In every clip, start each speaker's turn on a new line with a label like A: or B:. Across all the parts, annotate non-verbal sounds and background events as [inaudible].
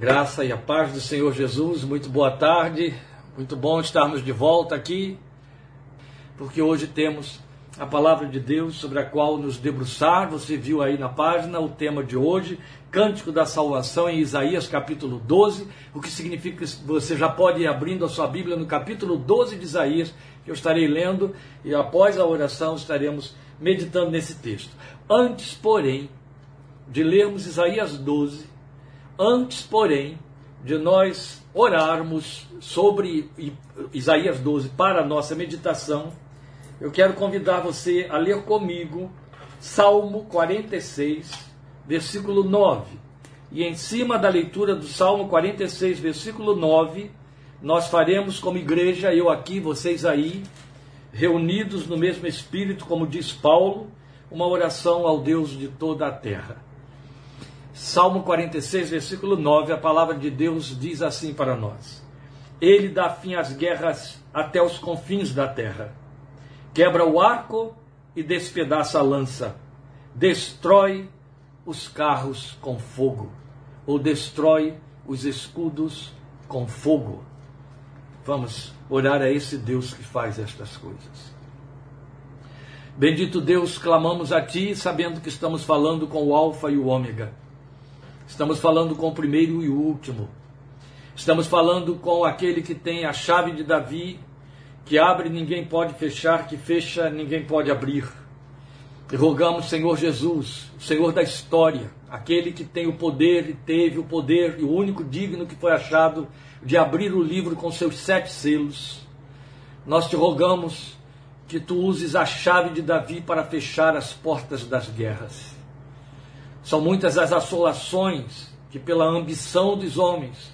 A: Graça e a paz do Senhor Jesus, muito boa tarde, muito bom estarmos de volta aqui, porque hoje temos a palavra de Deus sobre a qual nos debruçar. Você viu aí na página o tema de hoje, Cântico da Salvação em Isaías capítulo 12, o que significa que você já pode ir abrindo a sua Bíblia no capítulo 12 de Isaías, que eu estarei lendo e após a oração estaremos meditando nesse texto. Antes, porém, de lermos Isaías 12, Antes, porém, de nós orarmos sobre Isaías 12 para a nossa meditação, eu quero convidar você a ler comigo Salmo 46, versículo 9. E em cima da leitura do Salmo 46, versículo 9, nós faremos como igreja, eu aqui, vocês aí, reunidos no mesmo espírito, como diz Paulo, uma oração ao Deus de toda a terra. Salmo 46, versículo 9, a palavra de Deus diz assim para nós: Ele dá fim às guerras até os confins da terra, quebra o arco e despedaça a lança, destrói os carros com fogo, ou destrói os escudos com fogo. Vamos orar a esse Deus que faz estas coisas. Bendito Deus, clamamos a Ti, sabendo que estamos falando com o Alfa e o Ômega Estamos falando com o primeiro e o último. Estamos falando com aquele que tem a chave de Davi, que abre ninguém pode fechar, que fecha ninguém pode abrir. E rogamos, Senhor Jesus, o Senhor da história, aquele que tem o poder e teve o poder e o único digno que foi achado de abrir o livro com seus sete selos. Nós te rogamos que tu uses a chave de Davi para fechar as portas das guerras. São muitas as assolações que, pela ambição dos homens,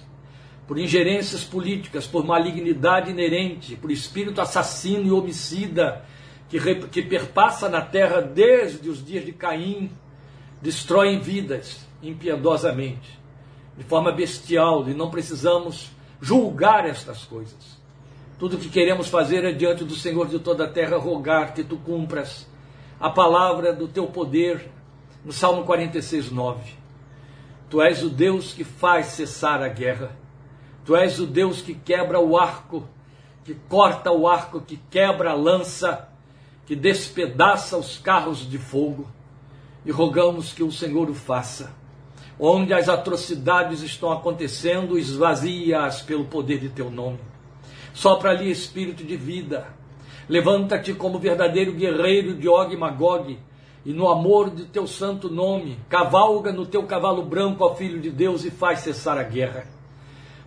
A: por ingerências políticas, por malignidade inerente, por espírito assassino e homicida que, que perpassa na terra desde os dias de Caim, destroem vidas impiedosamente, de forma bestial, e não precisamos julgar estas coisas. Tudo o que queremos fazer é diante do Senhor de toda a terra rogar que tu cumpras a palavra do teu poder no Salmo 46, 9. Tu és o Deus que faz cessar a guerra. Tu és o Deus que quebra o arco, que corta o arco, que quebra a lança, que despedaça os carros de fogo. E rogamos que o Senhor o faça. Onde as atrocidades estão acontecendo, esvazia-as pelo poder de teu nome. Sopra ali espírito de vida. Levanta-te como verdadeiro guerreiro de Og e Magog e no amor de teu santo nome, cavalga no teu cavalo branco, ó Filho de Deus, e faz cessar a guerra.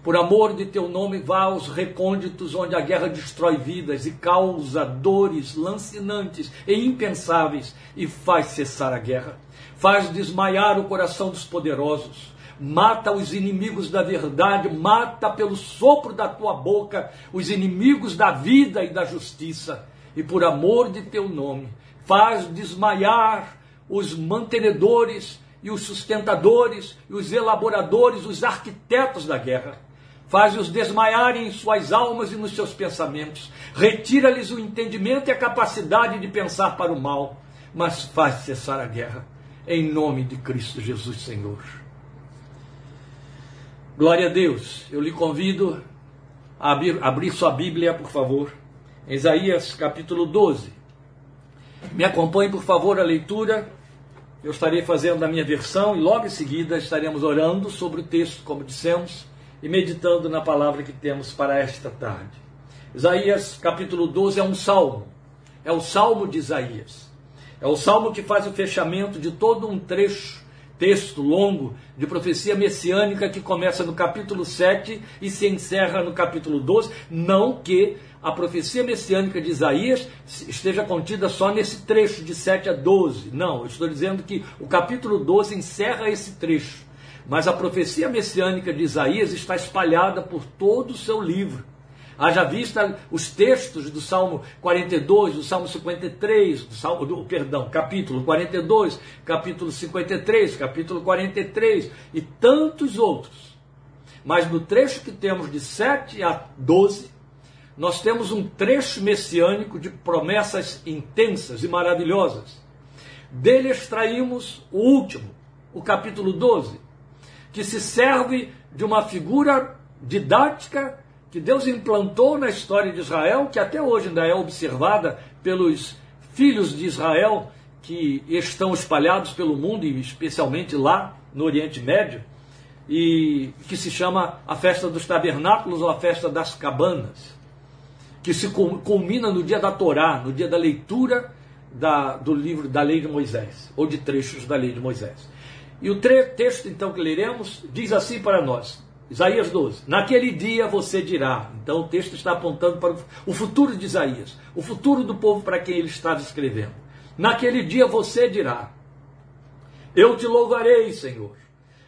A: Por amor de teu nome, vá aos recônditos onde a guerra destrói vidas e causa dores lancinantes e impensáveis, e faz cessar a guerra. Faz desmaiar o coração dos poderosos. Mata os inimigos da verdade, mata pelo sopro da tua boca os inimigos da vida e da justiça. E por amor de teu nome, faz desmaiar os mantenedores e os sustentadores e os elaboradores, os arquitetos da guerra. Faz-os desmaiarem em suas almas e nos seus pensamentos. Retira-lhes o entendimento e a capacidade de pensar para o mal, mas faz cessar a guerra. Em nome de Cristo Jesus, Senhor. Glória a Deus. Eu lhe convido a abrir, abrir sua Bíblia, por favor. Isaías capítulo 12. Me acompanhe, por favor, a leitura. Eu estarei fazendo a minha versão e logo em seguida estaremos orando sobre o texto, como dissemos, e meditando na palavra que temos para esta tarde. Isaías capítulo 12 é um salmo. É o salmo de Isaías. É o salmo que faz o fechamento de todo um trecho, texto longo, de profecia messiânica que começa no capítulo 7 e se encerra no capítulo 12. Não que a profecia messiânica de Isaías esteja contida só nesse trecho de 7 a 12. Não, eu estou dizendo que o capítulo 12 encerra esse trecho. Mas a profecia messiânica de Isaías está espalhada por todo o seu livro. Haja vista os textos do Salmo 42, do Salmo 53, do Salmo, do, perdão, capítulo 42, capítulo 53, capítulo 43 e tantos outros. Mas no trecho que temos de 7 a 12, nós temos um trecho messiânico de promessas intensas e maravilhosas. Dele extraímos o último, o capítulo 12, que se serve de uma figura didática que Deus implantou na história de Israel, que até hoje ainda é observada pelos filhos de Israel que estão espalhados pelo mundo e especialmente lá no Oriente Médio, e que se chama a festa dos tabernáculos ou a festa das cabanas, que se culmina no dia da Torá, no dia da leitura da, do livro da lei de Moisés, ou de trechos da lei de Moisés. E o texto então que leremos diz assim para nós: Isaías 12: Naquele dia você dirá. Então o texto está apontando para o futuro de Isaías, o futuro do povo para quem ele estava escrevendo. Naquele dia você dirá: Eu te louvarei, Senhor,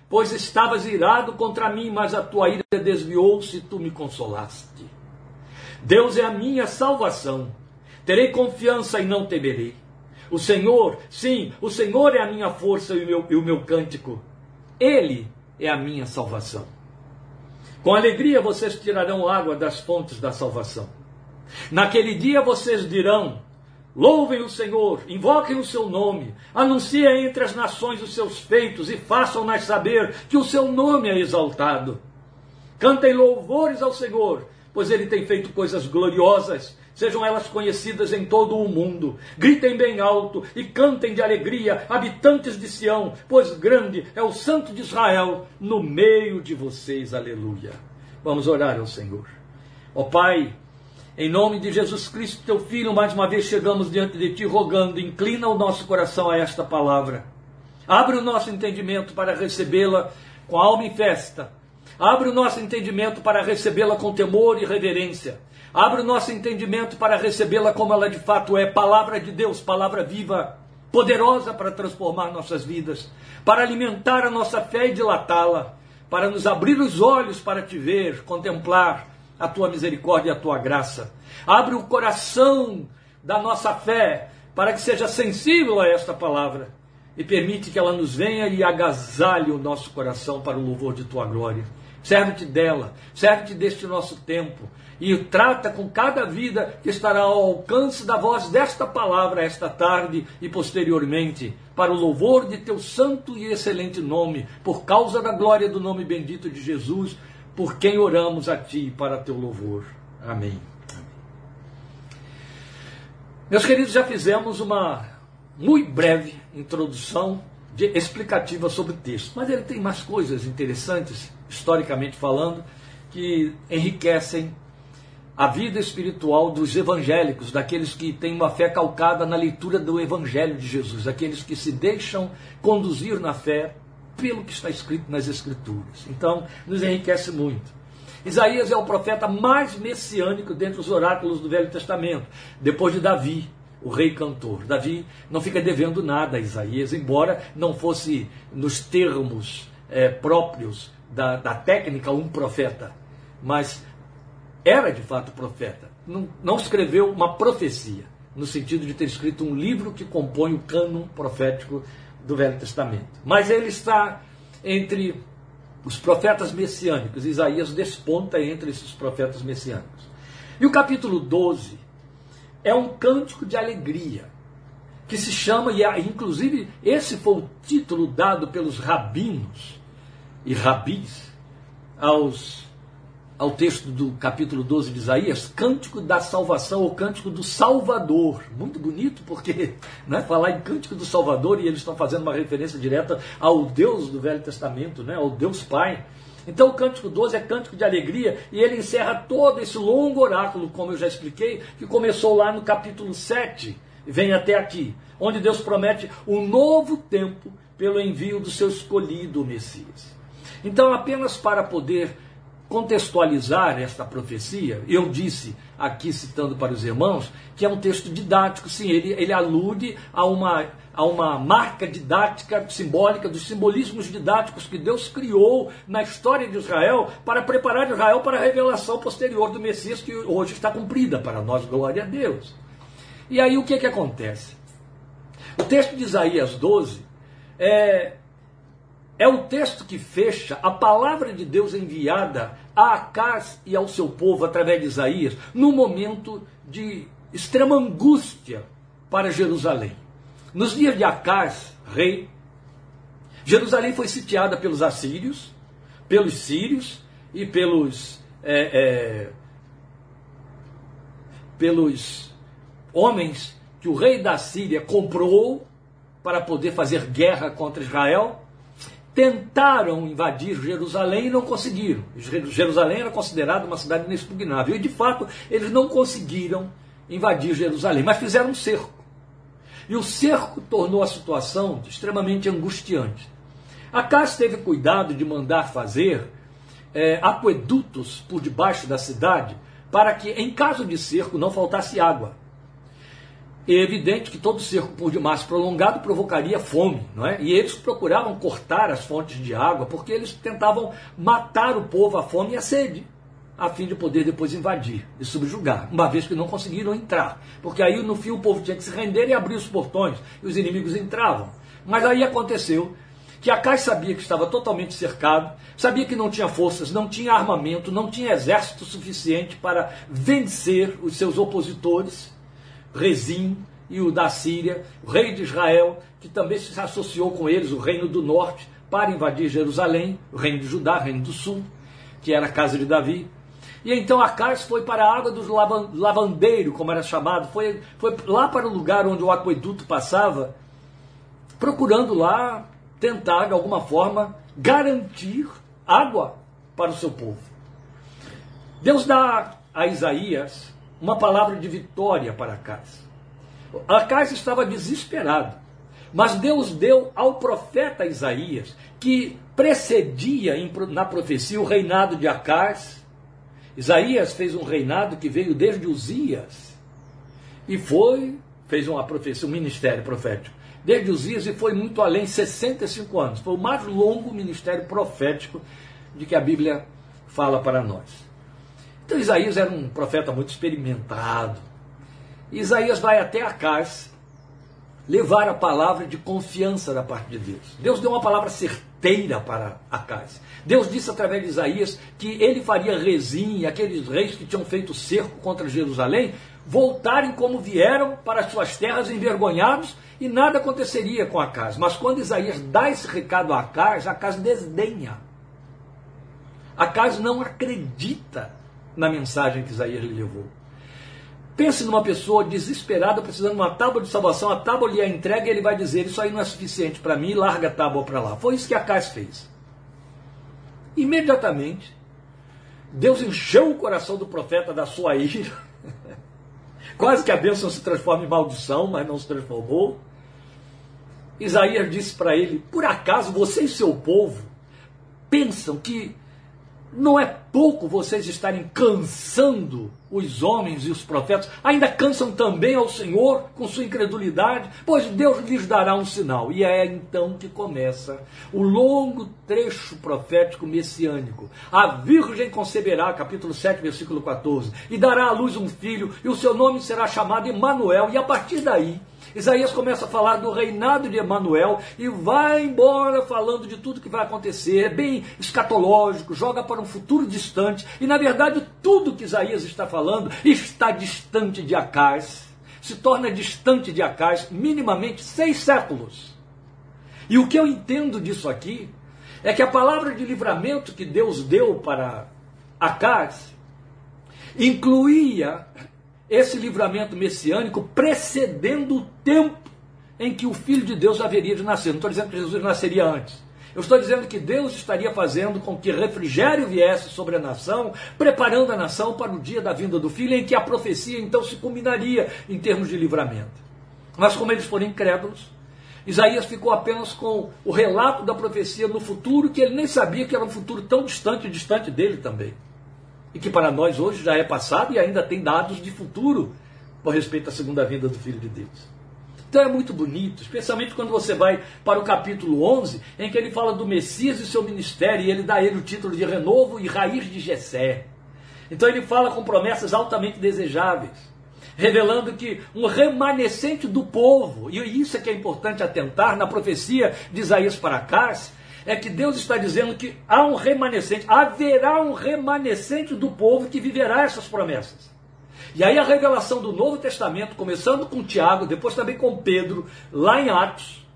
A: pois estavas irado contra mim, mas a tua ira desviou-se e tu me consolaste. Deus é a minha salvação. Terei confiança e não temerei. O Senhor, sim, o Senhor é a minha força e o meu, e o meu cântico. Ele é a minha salvação. Com alegria vocês tirarão água das fontes da salvação. Naquele dia vocês dirão: Louvem o Senhor, invoquem o seu nome, anunciem entre as nações os seus feitos e façam-nas saber que o seu nome é exaltado. Cantem louvores ao Senhor, pois ele tem feito coisas gloriosas sejam elas conhecidas em todo o mundo. Gritem bem alto e cantem de alegria, habitantes de Sião, pois grande é o Santo de Israel no meio de vocês. Aleluia. Vamos orar ao Senhor. Ó Pai, em nome de Jesus Cristo, teu Filho, mais uma vez chegamos diante de ti rogando, inclina o nosso coração a esta palavra. Abre o nosso entendimento para recebê-la com alma em festa. Abre o nosso entendimento para recebê-la com temor e reverência Abre o nosso entendimento para recebê-la como ela de fato é, palavra de Deus, palavra viva, poderosa para transformar nossas vidas, para alimentar a nossa fé e dilatá-la, para nos abrir os olhos para te ver, contemplar a tua misericórdia e a tua graça. Abre o coração da nossa fé para que seja sensível a esta palavra e permite que ela nos venha e agasalhe o nosso coração para o louvor de tua glória. Serve-te dela, serve-te deste nosso tempo, e trata com cada vida que estará ao alcance da voz desta palavra esta tarde e posteriormente, para o louvor de teu santo e excelente nome, por causa da glória do nome bendito de Jesus, por quem oramos a ti para teu louvor. Amém. Meus queridos, já fizemos uma muito breve introdução explicativa sobre o texto, mas ele tem mais coisas interessantes, historicamente falando, que enriquecem a vida espiritual dos evangélicos, daqueles que têm uma fé calcada na leitura do Evangelho de Jesus, daqueles que se deixam conduzir na fé pelo que está escrito nas Escrituras. Então, nos enriquece muito. Isaías é o profeta mais messiânico dentre os oráculos do Velho Testamento, depois de Davi, o rei cantor. Davi não fica devendo nada a Isaías, embora não fosse nos termos é, próprios da, da técnica um profeta, mas era de fato profeta. Não, não escreveu uma profecia, no sentido de ter escrito um livro que compõe o cânon profético do Velho Testamento. Mas ele está entre os profetas messiânicos. Isaías desponta entre esses profetas messiânicos. E o capítulo 12 é um cântico de alegria, que se chama, e inclusive esse foi o título dado pelos rabinos e rabis aos ao texto do capítulo 12 de Isaías, Cântico da Salvação, ou Cântico do Salvador. Muito bonito, porque [laughs] né, falar em Cântico do Salvador, e eles estão fazendo uma referência direta ao Deus do Velho Testamento, né, ao Deus Pai. Então o Cântico 12 é cântico de alegria, e ele encerra todo esse longo oráculo, como eu já expliquei, que começou lá no capítulo 7, e vem até aqui, onde Deus promete um novo tempo pelo envio do seu escolhido Messias. Então, apenas para poder contextualizar esta profecia, eu disse aqui citando para os irmãos que é um texto didático, sim, ele, ele alude a uma, a uma marca didática simbólica dos simbolismos didáticos que Deus criou na história de Israel para preparar Israel para a revelação posterior do Messias que hoje está cumprida para nós, glória a Deus. E aí o que, que acontece? O texto de Isaías 12 é, é o texto que fecha a palavra de Deus enviada a Acás e ao seu povo através de Isaías, no momento de extrema angústia para Jerusalém. Nos dias de Acás, rei, Jerusalém foi sitiada pelos assírios, pelos sírios e pelos, é, é, pelos homens que o rei da Síria comprou para poder fazer guerra contra Israel, tentaram invadir Jerusalém e não conseguiram. Jerusalém era considerada uma cidade inexpugnável. E de fato, eles não conseguiram invadir Jerusalém, mas fizeram um cerco. E o cerco tornou a situação extremamente angustiante. Acas teve cuidado de mandar fazer é, aquedutos por debaixo da cidade para que, em caso de cerco, não faltasse água. É evidente que todo cerco por demais prolongado provocaria fome, não é? E eles procuravam cortar as fontes de água porque eles tentavam matar o povo à fome e à sede, a fim de poder depois invadir e subjugar, uma vez que não conseguiram entrar. Porque aí no fim o povo tinha que se render e abrir os portões, e os inimigos entravam. Mas aí aconteceu que Acais sabia que estava totalmente cercado, sabia que não tinha forças, não tinha armamento, não tinha exército suficiente para vencer os seus opositores Rezim e o da Síria, o rei de Israel, que também se associou com eles, o reino do norte, para invadir Jerusalém, o reino de Judá, o reino do sul, que era a casa de Davi. E então Acais foi para a água do lavandeiro, como era chamado, foi, foi lá para o lugar onde o aqueduto passava, procurando lá tentar, de alguma forma, garantir água para o seu povo. Deus dá a Isaías uma palavra de vitória para Acais. Acais estava desesperado, mas Deus deu ao profeta Isaías, que precedia na profecia o reinado de Acais. Isaías fez um reinado que veio desde Uzias e foi, fez uma profecia, um ministério profético, desde Uzias e foi muito além, 65 anos. Foi o mais longo ministério profético de que a Bíblia fala para nós. Então Isaías era um profeta muito experimentado. Isaías vai até Acais levar a palavra de confiança da parte de Deus. Deus deu uma palavra certeira para Acais. Deus disse através de Isaías que ele faria Rezim e aqueles reis que tinham feito cerco contra Jerusalém voltarem como vieram para as suas terras envergonhados e nada aconteceria com Acais. Mas quando Isaías dá esse recado a Acais, Acais desdenha. Acais não acredita na mensagem que Isaías lhe levou. Pense numa pessoa desesperada, precisando de uma tábua de salvação, a tábua lhe é entregue e ele vai dizer: Isso aí não é suficiente para mim, larga a tábua para lá. Foi isso que Acais fez. Imediatamente, Deus encheu o coração do profeta da sua ira. [laughs] Quase que a bênção se transforma em maldição, mas não se transformou. Isaías disse para ele: Por acaso você e seu povo pensam que não é pouco vocês estarem cansando os homens e os profetas, ainda cansam também ao Senhor com sua incredulidade, pois Deus lhes dará um sinal. E é então que começa o longo trecho profético messiânico. A Virgem conceberá, capítulo 7, versículo 14, e dará à luz um filho, e o seu nome será chamado Emanuel, e a partir daí Isaías começa a falar do reinado de Emanuel e vai embora falando de tudo que vai acontecer, é bem escatológico, joga para um futuro distante, e na verdade tudo que Isaías está falando está distante de Acais, se torna distante de Acais minimamente seis séculos. E o que eu entendo disso aqui é que a palavra de livramento que Deus deu para Acais incluía esse livramento messiânico precedendo o tempo em que o Filho de Deus haveria de nascer. Não estou dizendo que Jesus nasceria antes. Eu estou dizendo que Deus estaria fazendo com que refrigério viesse sobre a nação, preparando a nação para o dia da vinda do Filho, em que a profecia então se culminaria em termos de livramento. Mas como eles foram incrédulos, Isaías ficou apenas com o relato da profecia no futuro, que ele nem sabia que era um futuro tão distante, distante dele também e que para nós hoje já é passado e ainda tem dados de futuro com respeito à segunda vinda do Filho de Deus. Então é muito bonito, especialmente quando você vai para o capítulo 11, em que ele fala do Messias e seu ministério, e ele dá a ele o título de renovo e raiz de Jessé. Então ele fala com promessas altamente desejáveis, revelando que um remanescente do povo, e isso é que é importante atentar na profecia de Isaías para Acás, é que Deus está dizendo que há um remanescente, haverá um remanescente do povo que viverá essas promessas. E aí a revelação do Novo Testamento, começando com Tiago, depois também com Pedro, lá em Atos,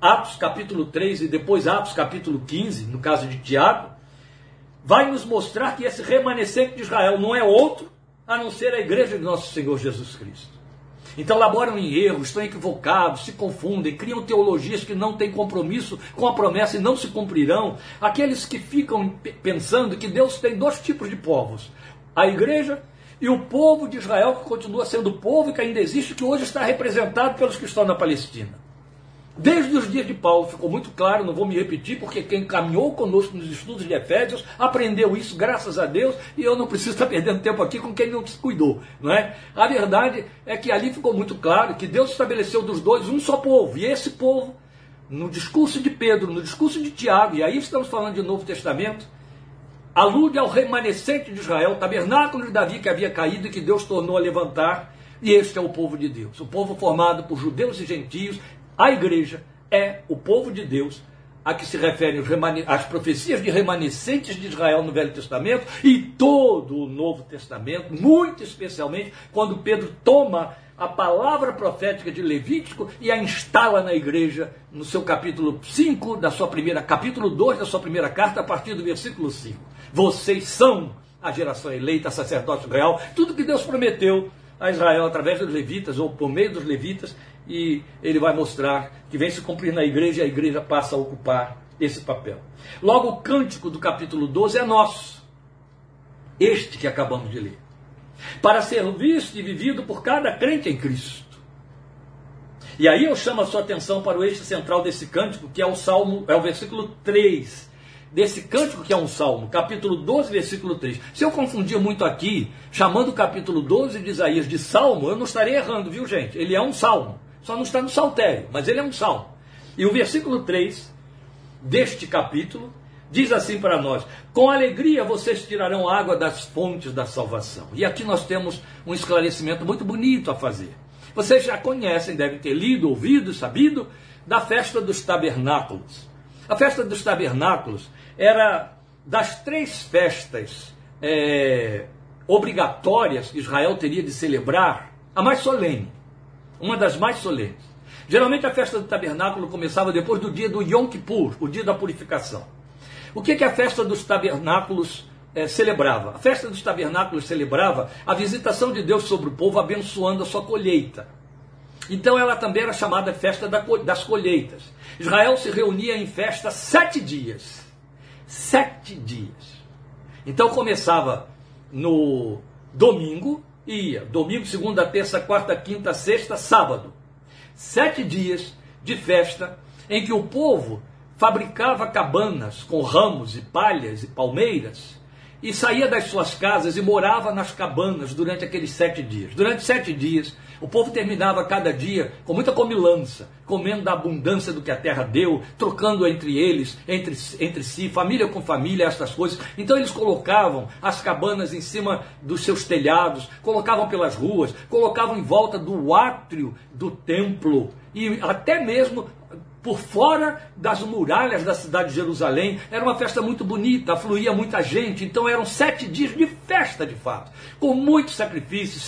A: Atos capítulo 3 e depois Atos capítulo 15, no caso de Tiago, vai nos mostrar que esse remanescente de Israel não é outro a não ser a igreja de nosso Senhor Jesus Cristo. Então laboram em erros, estão equivocados, se confundem, criam teologias que não têm compromisso com a promessa e não se cumprirão. Aqueles que ficam pensando que Deus tem dois tipos de povos: a igreja e o povo de Israel, que continua sendo o povo que ainda existe, que hoje está representado pelos que estão na Palestina. Desde os dias de Paulo ficou muito claro, não vou me repetir, porque quem caminhou conosco nos estudos de Efésios aprendeu isso, graças a Deus, e eu não preciso estar perdendo tempo aqui com quem não se cuidou. Não é? A verdade é que ali ficou muito claro que Deus estabeleceu dos dois um só povo, e esse povo, no discurso de Pedro, no discurso de Tiago, e aí estamos falando de Novo Testamento, alude ao remanescente de Israel, tabernáculo de Davi que havia caído e que Deus tornou a levantar, e este é o povo de Deus, o povo formado por judeus e gentios, a igreja é o povo de Deus a que se referem as profecias de remanescentes de Israel no Velho Testamento e todo o Novo Testamento, muito especialmente quando Pedro toma a palavra profética de Levítico e a instala na igreja no seu capítulo 5 da sua primeira, capítulo 2 da sua primeira carta, a partir do versículo 5. Vocês são a geração eleita, sacerdócio real, tudo que Deus prometeu a Israel através dos levitas ou por meio dos levitas, e ele vai mostrar que vem se cumprir na igreja e a igreja passa a ocupar esse papel. Logo, o cântico do capítulo 12 é nosso, este que acabamos de ler, para ser visto e vivido por cada crente em Cristo. E aí eu chamo a sua atenção para o eixo central desse cântico, que é o Salmo, é o versículo 3 desse cântico que é um salmo, capítulo 12, versículo 3. Se eu confundir muito aqui, chamando o capítulo 12 de Isaías de salmo, eu não estarei errando, viu gente? Ele é um salmo. Só não está no saltério, mas ele é um salmo. E o versículo 3 deste capítulo diz assim para nós: Com alegria vocês tirarão água das fontes da salvação. E aqui nós temos um esclarecimento muito bonito a fazer. Vocês já conhecem, devem ter lido, ouvido, sabido da festa dos tabernáculos. A festa dos tabernáculos era das três festas é, obrigatórias que Israel teria de celebrar, a mais solene, uma das mais solenes. Geralmente a festa do tabernáculo começava depois do dia do Yom Kippur, o dia da purificação. O que, que a festa dos tabernáculos é, celebrava? A festa dos tabernáculos celebrava a visitação de Deus sobre o povo, abençoando a sua colheita. Então ela também era chamada festa das colheitas. Israel se reunia em festa sete dias. Sete dias. Então começava no domingo ia. Domingo, segunda, terça, quarta, quinta, sexta, sábado. Sete dias de festa em que o povo fabricava cabanas com ramos e palhas e palmeiras e saía das suas casas e morava nas cabanas durante aqueles sete dias. Durante sete dias, o povo terminava cada dia com muita comilança, comendo da abundância do que a terra deu, trocando entre eles, entre, entre si, família com família, estas coisas. Então eles colocavam as cabanas em cima dos seus telhados, colocavam pelas ruas, colocavam em volta do átrio do templo e até mesmo por fora das muralhas da cidade de Jerusalém. Era uma festa muito bonita, fluía muita gente, então eram sete dias de festa de fato, com muito sacrifício,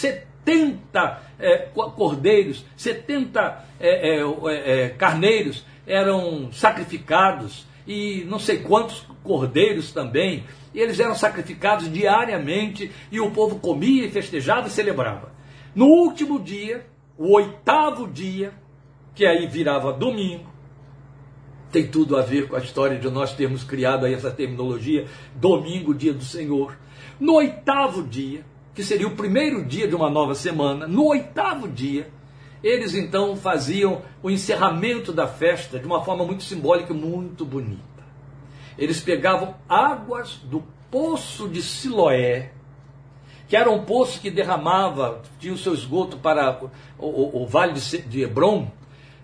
A: 70 é, cordeiros, 70 é, é, é, carneiros eram sacrificados e não sei quantos cordeiros também. E eles eram sacrificados diariamente e o povo comia e festejava e celebrava. No último dia, o oitavo dia, que aí virava domingo, tem tudo a ver com a história de nós termos criado aí essa terminologia, domingo, dia do Senhor. No oitavo dia, que seria o primeiro dia de uma nova semana, no oitavo dia, eles então faziam o encerramento da festa de uma forma muito simbólica e muito bonita. Eles pegavam águas do poço de Siloé, que era um poço que derramava, tinha o seu esgoto para o, o, o vale de, de Hebron,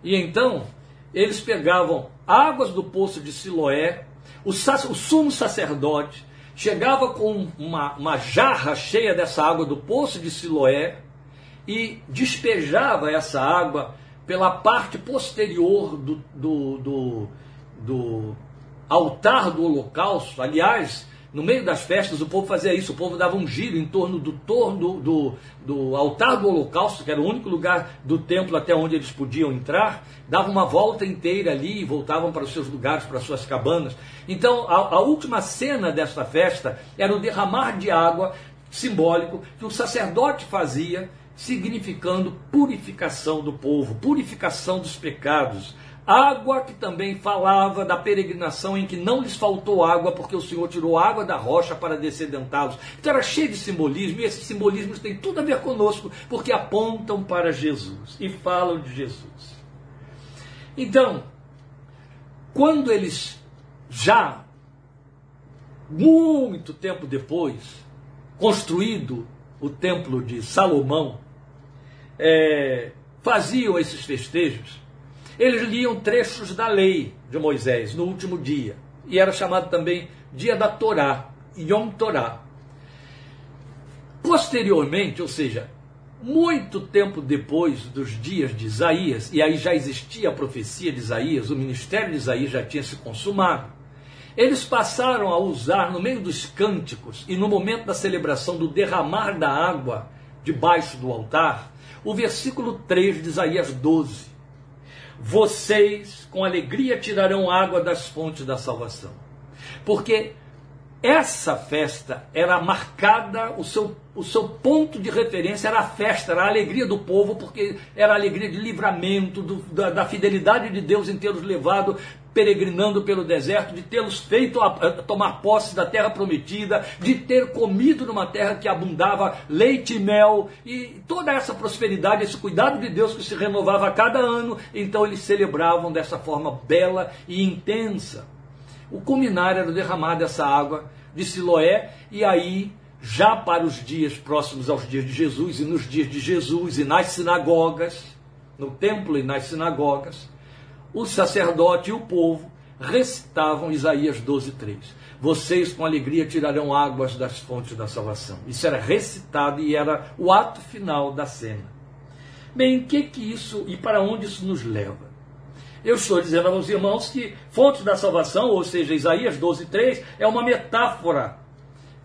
A: e então eles pegavam águas do poço de Siloé, o, o sumo sacerdote chegava com uma, uma jarra cheia dessa água do poço de Siloé e despejava essa água pela parte posterior do, do, do, do altar do holocausto. Aliás, no meio das festas, o povo fazia isso, o povo dava um giro em torno do torno do, do altar do holocausto, que era o único lugar do templo até onde eles podiam entrar, dava uma volta inteira ali e voltavam para os seus lugares, para as suas cabanas. Então, a, a última cena desta festa era o derramar de água simbólico que o sacerdote fazia, significando purificação do povo, purificação dos pecados Água que também falava da peregrinação em que não lhes faltou água, porque o Senhor tirou água da rocha para descedentá-los. Então era cheio de simbolismo, e esses simbolismos têm tudo a ver conosco, porque apontam para Jesus e falam de Jesus. Então, quando eles já, muito tempo depois, construído o templo de Salomão, é, faziam esses festejos, eles liam trechos da lei de Moisés no último dia. E era chamado também dia da Torá, Yom Torá. Posteriormente, ou seja, muito tempo depois dos dias de Isaías, e aí já existia a profecia de Isaías, o ministério de Isaías já tinha se consumado, eles passaram a usar no meio dos cânticos e no momento da celebração do derramar da água debaixo do altar, o versículo 3 de Isaías 12 vocês com alegria tirarão água das fontes da salvação. Porque essa festa era marcada, o seu, o seu ponto de referência era a festa, era a alegria do povo, porque era a alegria de livramento, do, da, da, fidelidade de Deus em tê-los levado peregrinando pelo deserto, de tê-los feito a, a tomar posse da terra prometida, de ter comido numa terra que abundava leite e mel, e toda essa prosperidade, esse cuidado de Deus que se renovava a cada ano, então eles celebravam dessa forma bela e intensa. O culminar era o derramar dessa água de Siloé, e aí, já para os dias próximos aos dias de Jesus, e nos dias de Jesus, e nas sinagogas, no templo e nas sinagogas, o sacerdote e o povo recitavam Isaías 12:3. Vocês com alegria tirarão águas das fontes da salvação. Isso era recitado e era o ato final da cena. Bem, que que isso e para onde isso nos leva? Eu estou dizendo aos irmãos que fontes da salvação, ou seja, Isaías 12:3 é uma metáfora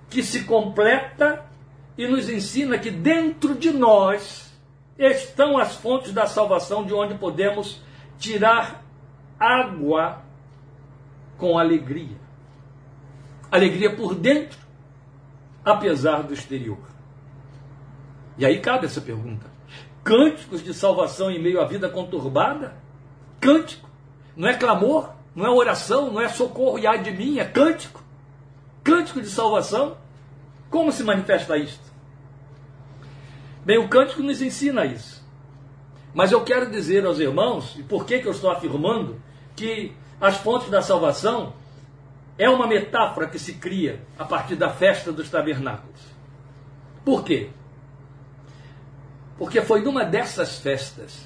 A: que se completa e nos ensina que dentro de nós estão as fontes da salvação de onde podemos tirar água com alegria. Alegria por dentro, apesar do exterior. E aí cabe essa pergunta: cânticos de salvação em meio à vida conturbada? Cântico? Não é clamor? Não é oração? Não é socorro e ai de mim? É cântico? Cântico de salvação? Como se manifesta isto? Bem, o cântico nos ensina isso. Mas eu quero dizer aos irmãos, e por que, que eu estou afirmando, que as fontes da salvação é uma metáfora que se cria a partir da festa dos tabernáculos. Por quê? Porque foi numa dessas festas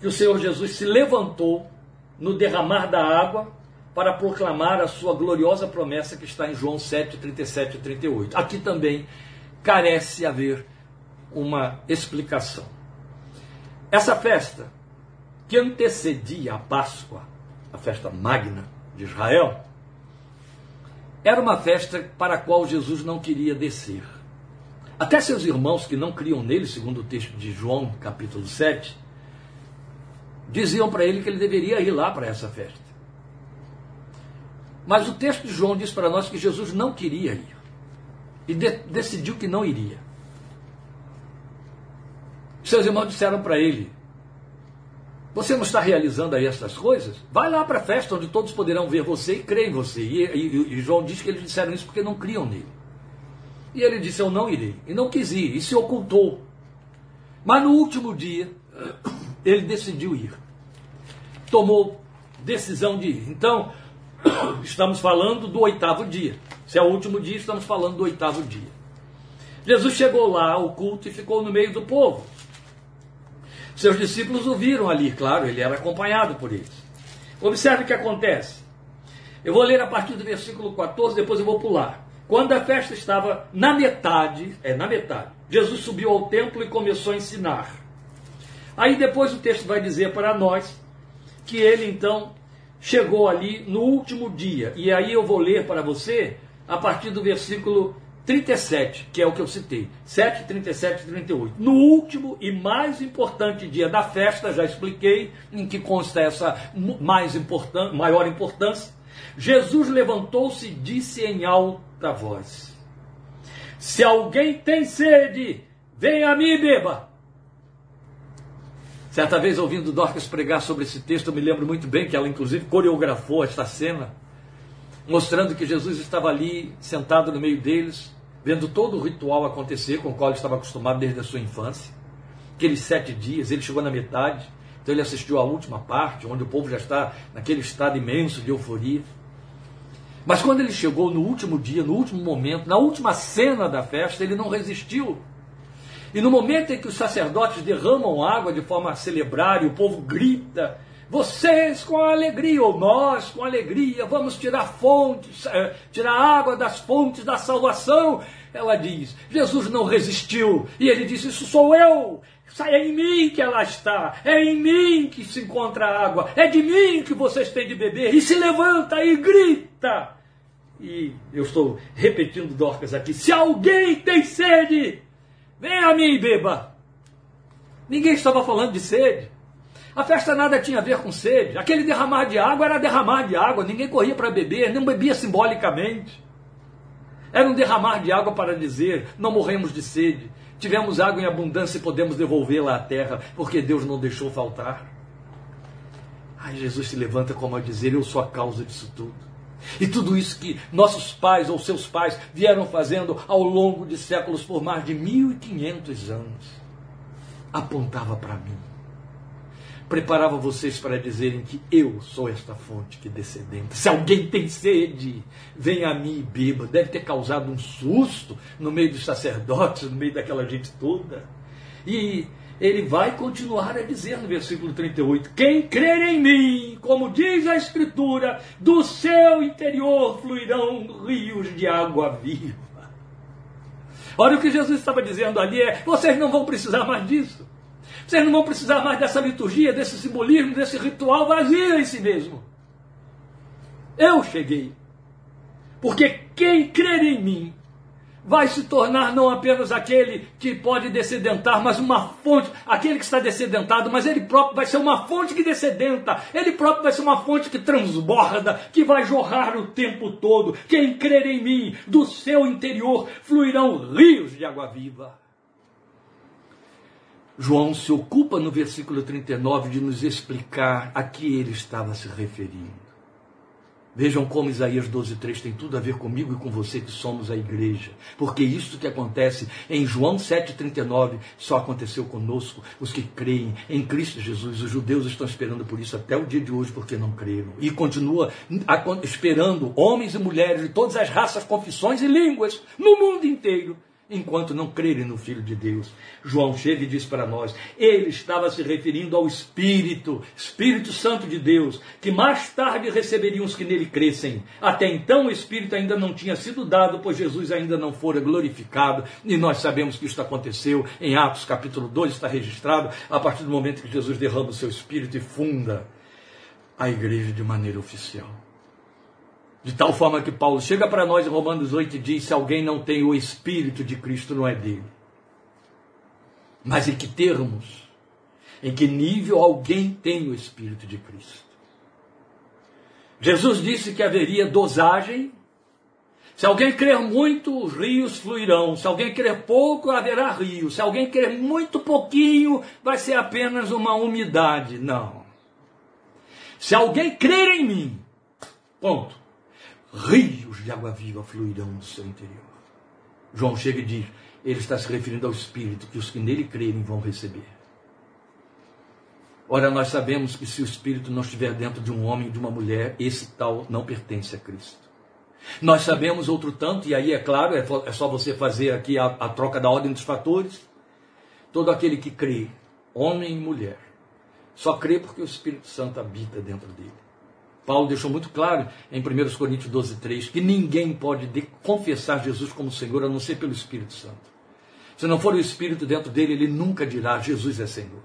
A: que o Senhor Jesus se levantou no derramar da água para proclamar a sua gloriosa promessa que está em João 7, 37 e 38. Aqui também carece haver uma explicação. Essa festa, que antecedia a Páscoa, a festa magna de Israel, era uma festa para a qual Jesus não queria descer. Até seus irmãos que não criam nele, segundo o texto de João, capítulo 7, diziam para ele que ele deveria ir lá para essa festa. Mas o texto de João diz para nós que Jesus não queria ir. E de decidiu que não iria. Seus irmãos disseram para ele: Você não está realizando aí essas coisas? Vai lá para a festa onde todos poderão ver você e crer em você. E, e, e, João diz que eles disseram isso porque não criam nele. E ele disse: Eu não irei. E não quis ir, e se ocultou. Mas no último dia, [coughs] ele decidiu ir. Tomou decisão de ir. Então, [coughs] estamos falando do oitavo dia. Se é o último dia, estamos falando do oitavo dia. Jesus chegou lá ao culto e ficou no meio do povo. Seus discípulos o viram ali, claro, ele era acompanhado por eles. Observe o que acontece. Eu vou ler a partir do versículo 14, depois eu vou pular. Quando a festa estava na metade, é na metade, Jesus subiu ao templo e começou a ensinar. Aí depois o texto vai dizer para nós que ele então chegou ali no último dia. E aí eu vou ler para você a partir do versículo 37, que é o que eu citei. 7, 37 e 38. No último e mais importante dia da festa, já expliquei em que consta essa mais importan maior importância, Jesus levantou-se e disse em alta voz: Se alguém tem sede, venha a mim e beba. Certa vez, ouvindo Dorcas pregar sobre esse texto, eu me lembro muito bem que ela, inclusive, coreografou esta cena, mostrando que Jesus estava ali, sentado no meio deles, vendo todo o ritual acontecer com o qual ele estava acostumado desde a sua infância. Aqueles sete dias, ele chegou na metade, então ele assistiu à última parte, onde o povo já está naquele estado imenso de euforia. Mas quando ele chegou no último dia, no último momento, na última cena da festa, ele não resistiu. E no momento em que os sacerdotes derramam água de forma a celebrar e o povo grita, vocês com alegria, ou nós com alegria, vamos tirar fontes, eh, tirar água das fontes da salvação. Ela diz: Jesus não resistiu. E ele disse: Isso sou eu. É em mim que ela está. É em mim que se encontra a água. É de mim que vocês têm de beber. E se levanta e grita. E eu estou repetindo Dorcas aqui: se alguém tem sede, Venha a mim e beba. Ninguém estava falando de sede. A festa nada tinha a ver com sede. Aquele derramar de água era derramar de água. Ninguém corria para beber, não bebia simbolicamente. Era um derramar de água para dizer: não morremos de sede. Tivemos água em abundância e podemos devolvê-la à terra, porque Deus não deixou faltar. Aí Jesus se levanta como a dizer: Eu sou a causa disso tudo. E tudo isso que nossos pais ou seus pais vieram fazendo ao longo de séculos por mais de 1500 anos apontava para mim. Preparava vocês para dizerem que eu sou esta fonte que descedenta. Se alguém tem sede, venha a mim e beba. Deve ter causado um susto no meio dos sacerdotes, no meio daquela gente toda. E ele vai continuar a dizer no versículo 38: Quem crer em mim, como diz a Escritura, do seu interior fluirão rios de água viva. Olha o que Jesus estava dizendo ali: é, vocês não vão precisar mais disso. Vocês não vão precisar mais dessa liturgia, desse simbolismo, desse ritual vazio em si mesmo. Eu cheguei. Porque quem crer em mim, vai se tornar não apenas aquele que pode descedentar, mas uma fonte, aquele que está descedentado, mas ele próprio vai ser uma fonte que descedenta, ele próprio vai ser uma fonte que transborda, que vai jorrar o tempo todo. Quem crer em mim, do seu interior fluirão rios de água viva. João se ocupa no versículo 39 de nos explicar a que ele estava se referindo. Vejam como Isaías 12,3 tem tudo a ver comigo e com você que somos a igreja. Porque isso que acontece em João 7,39 só aconteceu conosco, os que creem em Cristo Jesus. Os judeus estão esperando por isso até o dia de hoje, porque não creram. E continua esperando homens e mulheres de todas as raças, confissões e línguas no mundo inteiro enquanto não crerem no Filho de Deus. João chega e diz para nós: ele estava se referindo ao Espírito, Espírito Santo de Deus, que mais tarde receberiam os que nele crescem. Até então o Espírito ainda não tinha sido dado, pois Jesus ainda não fora glorificado, e nós sabemos que isto aconteceu em Atos capítulo 2, está registrado, a partir do momento que Jesus derrama o seu Espírito e funda a igreja de maneira oficial. De tal forma que Paulo chega para nós em Romanos 8 e diz: se alguém não tem o Espírito de Cristo, não é dele. Mas em que termos? Em que nível alguém tem o Espírito de Cristo? Jesus disse que haveria dosagem. Se alguém crer muito, os rios fluirão. Se alguém crer pouco, haverá rios. Se alguém crer muito pouquinho, vai ser apenas uma umidade. Não. Se alguém crer em mim, ponto rios de água viva fluirão no seu interior. João chega e diz: ele está se referindo ao Espírito que os que nele crerem vão receber. Ora, nós sabemos que se o Espírito não estiver dentro de um homem e de uma mulher, esse tal não pertence a Cristo. Nós sabemos outro tanto, e aí é claro, é, é só você fazer aqui a, a troca da ordem dos fatores. Todo aquele que crê, homem e mulher, só crê porque o Espírito Santo habita dentro dele. Paulo deixou muito claro em 1 Coríntios 12, 3, que ninguém pode confessar Jesus como Senhor a não ser pelo Espírito Santo. Se não for o Espírito dentro dele, ele nunca dirá Jesus é Senhor.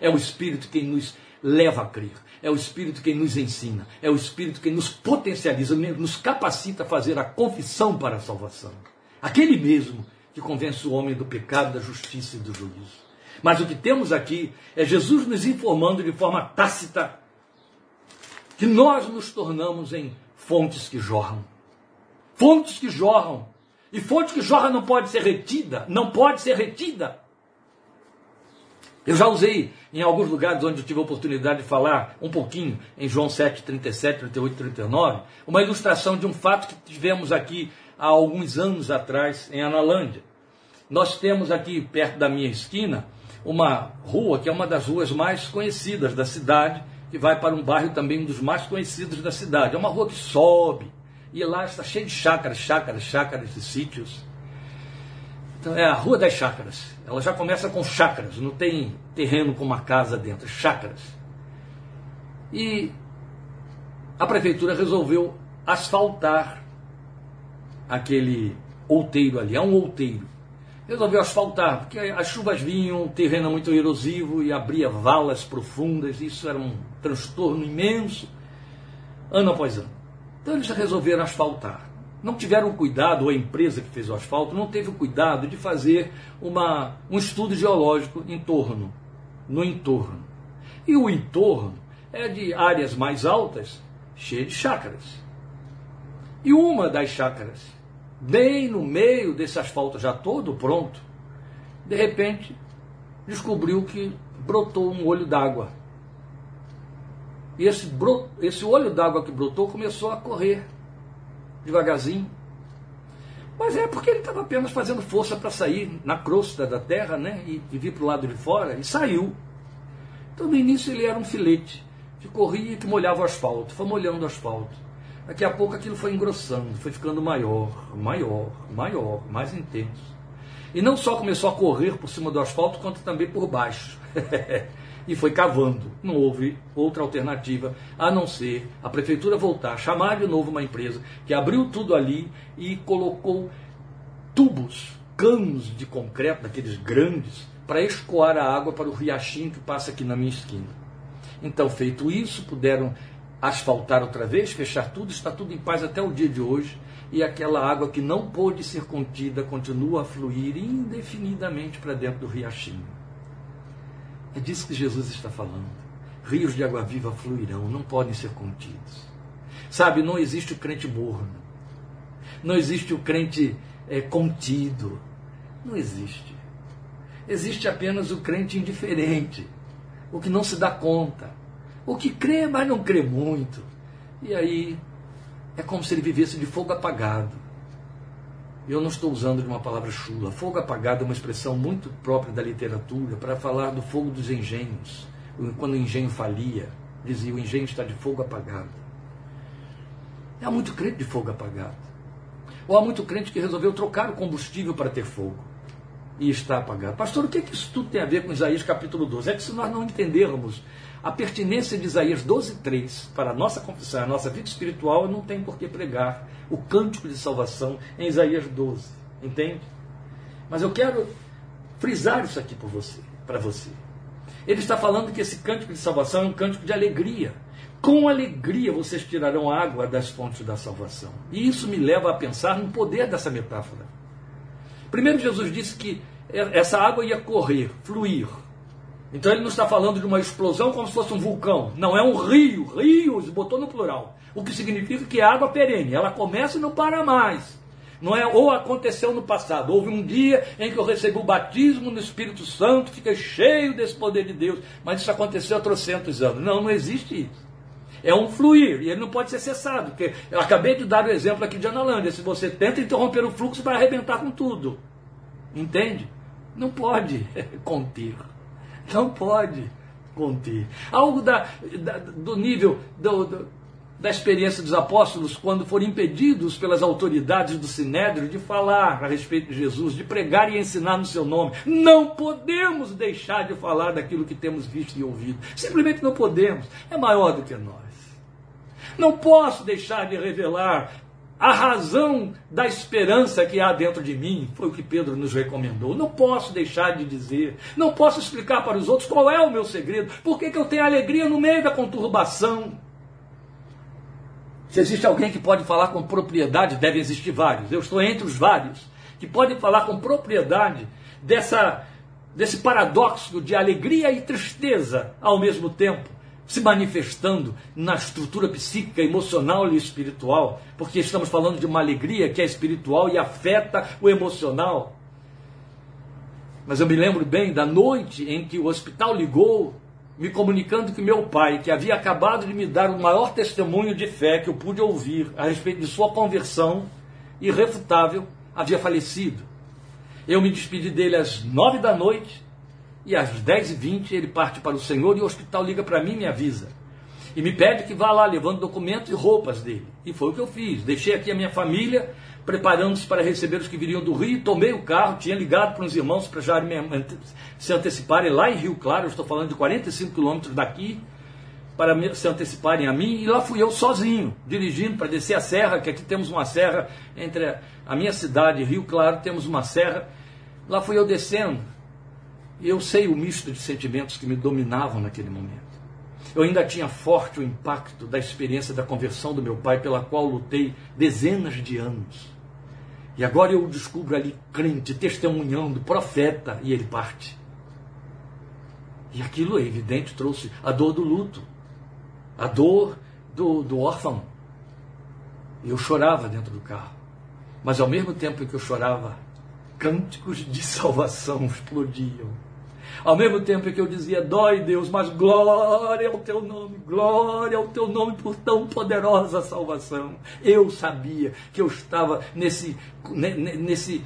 A: É o Espírito quem nos leva a crer. É o Espírito quem nos ensina, é o Espírito quem nos potencializa, nos capacita a fazer a confissão para a salvação. Aquele mesmo que convence o homem do pecado, da justiça e do juízo. Mas o que temos aqui é Jesus nos informando de forma tácita que nós nos tornamos em fontes que jorram. Fontes que jorram. E fonte que jorra não pode ser retida, não pode ser retida. Eu já usei em alguns lugares onde eu tive a oportunidade de falar um pouquinho, em João 7, 37, 38, 39, uma ilustração de um fato que tivemos aqui há alguns anos atrás em Analândia. Nós temos aqui perto da minha esquina uma rua que é uma das ruas mais conhecidas da cidade, que vai para um bairro também um dos mais conhecidos da cidade. É uma rua que sobe, e lá está cheio de chácaras, chácaras, chácaras e sítios. Então é a Rua das Chácaras. Ela já começa com chácaras, não tem terreno com uma casa dentro, chácaras. E a prefeitura resolveu asfaltar aquele outeiro ali, é um outeiro. Resolveu asfaltar, porque as chuvas vinham, o terreno muito erosivo e abria valas profundas, isso era um transtorno imenso, ano após ano. Então eles resolveram asfaltar não tiveram cuidado, ou a empresa que fez o asfalto não teve o cuidado de fazer uma, um estudo geológico em torno, no entorno. E o entorno é de áreas mais altas, cheia de chácaras. E uma das chácaras, bem no meio desse asfalto já todo pronto, de repente descobriu que brotou um olho d'água. E esse, esse olho d'água que brotou começou a correr devagarzinho. Mas é porque ele estava apenas fazendo força para sair na crosta da terra, né? E, e vir para o lado de fora, e saiu. Então no início ele era um filete, que corria e que molhava o asfalto, foi molhando o asfalto. Daqui a pouco aquilo foi engrossando, foi ficando maior, maior, maior, mais intenso. E não só começou a correr por cima do asfalto, quanto também por baixo. [laughs] e foi cavando. Não houve outra alternativa a não ser a prefeitura voltar, chamar de novo uma empresa que abriu tudo ali e colocou tubos, canos de concreto, daqueles grandes, para escoar a água para o riachinho que passa aqui na minha esquina. Então, feito isso, puderam asfaltar outra vez, fechar tudo, está tudo em paz até o dia de hoje. E aquela água que não pôde ser contida continua a fluir indefinidamente para dentro do riachinho. É disso que Jesus está falando. Rios de água viva fluirão, não podem ser contidos. Sabe, não existe o crente morno. Não existe o crente é, contido. Não existe. Existe apenas o crente indiferente, o que não se dá conta, o que crê, mas não crê muito. E aí é como se ele vivesse de fogo apagado eu não estou usando de uma palavra chula. Fogo apagado é uma expressão muito própria da literatura para falar do fogo dos engenhos. Quando o engenho falia, dizia o engenho está de fogo apagado. Há muito crente de fogo apagado. Ou há muito crente que resolveu trocar o combustível para ter fogo e está apagado. Pastor, o que, é que isso tudo tem a ver com Isaías capítulo 12? É que se nós não entendermos a pertinência de Isaías 12,3 para a nossa confissão, a nossa vida espiritual, não tem por que pregar o cântico de salvação em Isaías 12. Entende? Mas eu quero frisar isso aqui por você, para você. Ele está falando que esse cântico de salvação é um cântico de alegria. Com alegria vocês tirarão água das fontes da salvação. E isso me leva a pensar no poder dessa metáfora. Primeiro, Jesus disse que essa água ia correr, fluir, então ele não está falando de uma explosão como se fosse um vulcão. Não, é um rio. Rios, botou no plural. O que significa que é água perene. Ela começa e não para mais. Não é ou aconteceu no passado. Houve um dia em que eu recebi o batismo no Espírito Santo, fiquei cheio desse poder de Deus. Mas isso aconteceu há trocentos anos. Não, não existe isso. É um fluir, e ele não pode ser cessado. Porque eu acabei de dar o exemplo aqui de Analândia. Se você tenta interromper o fluxo, vai arrebentar com tudo. Entende? Não pode [laughs] conter. Não pode conter. Algo da, da do nível do, do, da experiência dos apóstolos quando foram impedidos pelas autoridades do Sinédrio de falar a respeito de Jesus, de pregar e ensinar no seu nome. Não podemos deixar de falar daquilo que temos visto e ouvido. Simplesmente não podemos. É maior do que nós. Não posso deixar de revelar a razão da esperança que há dentro de mim, foi o que Pedro nos recomendou. Não posso deixar de dizer, não posso explicar para os outros qual é o meu segredo, por que, que eu tenho alegria no meio da conturbação. Se existe alguém que pode falar com propriedade, deve existir vários, eu estou entre os vários, que podem falar com propriedade dessa, desse paradoxo de alegria e tristeza ao mesmo tempo se manifestando na estrutura psíquica, emocional e espiritual, porque estamos falando de uma alegria que é espiritual e afeta o emocional. Mas eu me lembro bem da noite em que o hospital ligou, me comunicando que meu pai, que havia acabado de me dar o maior testemunho de fé que eu pude ouvir a respeito de sua conversão irrefutável, havia falecido. Eu me despedi dele às nove da noite e às 10h20 ele parte para o Senhor e o hospital liga para mim e me avisa. E me pede que vá lá levando documentos e roupas dele. E foi o que eu fiz. Deixei aqui a minha família, preparando-se para receber os que viriam do Rio, tomei o carro, tinha ligado para os irmãos para já se anteciparem lá em Rio Claro, eu estou falando de 45 quilômetros daqui, para se anteciparem a mim, e lá fui eu sozinho, dirigindo para descer a serra, que aqui temos uma serra entre a minha cidade e Rio Claro, temos uma serra. Lá fui eu descendo, e eu sei o misto de sentimentos que me dominavam naquele momento. Eu ainda tinha forte o impacto da experiência da conversão do meu pai, pela qual lutei dezenas de anos. E agora eu o descubro ali crente, testemunhando, profeta, e ele parte. E aquilo é evidente, trouxe a dor do luto, a dor do, do órfão. E eu chorava dentro do carro. Mas ao mesmo tempo que eu chorava, cânticos de salvação [laughs] explodiam ao mesmo tempo que eu dizia, dói Deus, mas glória ao teu nome, glória ao teu nome por tão poderosa salvação. Eu sabia que eu estava nesse, nesse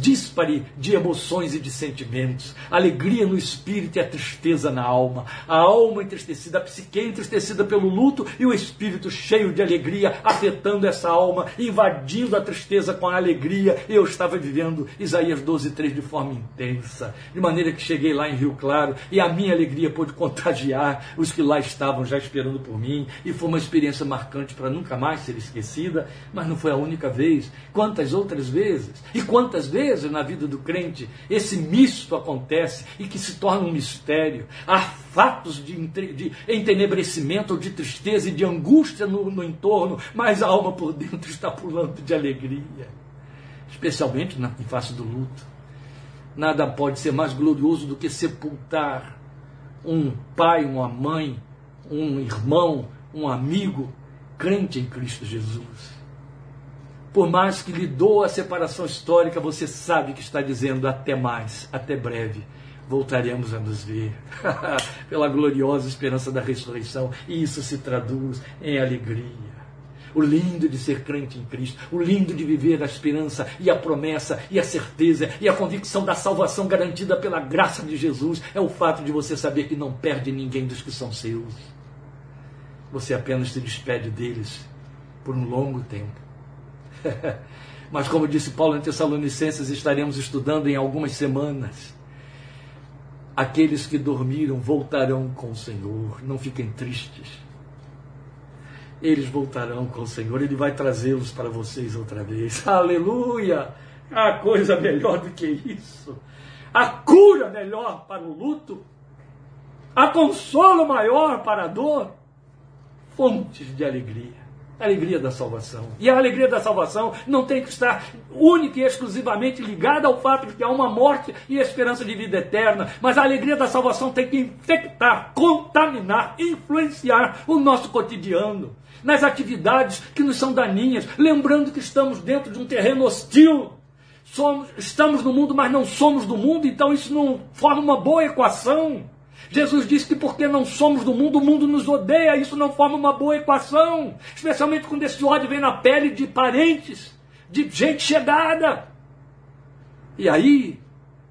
A: dispare de emoções e de sentimentos, alegria no espírito e a tristeza na alma, a alma entristecida, a psique entristecida pelo luto e o espírito cheio de alegria afetando essa alma, invadindo a tristeza com a alegria. Eu estava vivendo Isaías 12:3 de forma intensa, de maneira que cheguei lá em Rio Claro e a minha alegria pôde contagiar os que lá estavam já esperando por mim e foi uma experiência marcante para nunca mais ser esquecida, mas não foi a única vez. Quantas outras vezes? E quantas vezes na vida do crente esse misto acontece e que se torna um mistério. Há fatos de, de entenebrecimento, de tristeza e de angústia no, no entorno, mas a alma por dentro está pulando de alegria, especialmente na em face do luto. Nada pode ser mais glorioso do que sepultar um pai, uma mãe, um irmão, um amigo crente em Cristo Jesus por mais que lhe doa a separação histórica, você sabe que está dizendo até mais, até breve. Voltaremos a nos ver [laughs] pela gloriosa esperança da ressurreição, e isso se traduz em alegria. O lindo de ser crente em Cristo, o lindo de viver a esperança e a promessa e a certeza e a convicção da salvação garantida pela graça de Jesus é o fato de você saber que não perde ninguém dos que são seus. Você apenas se despede deles por um longo tempo [laughs] Mas, como disse Paulo em Tessalonicenses, estaremos estudando em algumas semanas. Aqueles que dormiram voltarão com o Senhor, não fiquem tristes. Eles voltarão com o Senhor, Ele vai trazê-los para vocês outra vez. [laughs] Aleluia! Há coisa melhor do que isso. A cura melhor para o luto. A consolo maior para a dor. Fontes de alegria a alegria da salvação. E a alegria da salvação não tem que estar única e exclusivamente ligada ao fato de que há uma morte e esperança de vida eterna, mas a alegria da salvação tem que infectar, contaminar, influenciar o nosso cotidiano, nas atividades que nos são daninhas, lembrando que estamos dentro de um terreno hostil. Somos, estamos no mundo, mas não somos do mundo, então isso não forma uma boa equação. Jesus disse que porque não somos do mundo, o mundo nos odeia. Isso não forma uma boa equação. Especialmente quando esse ódio vem na pele de parentes, de gente chegada. E aí,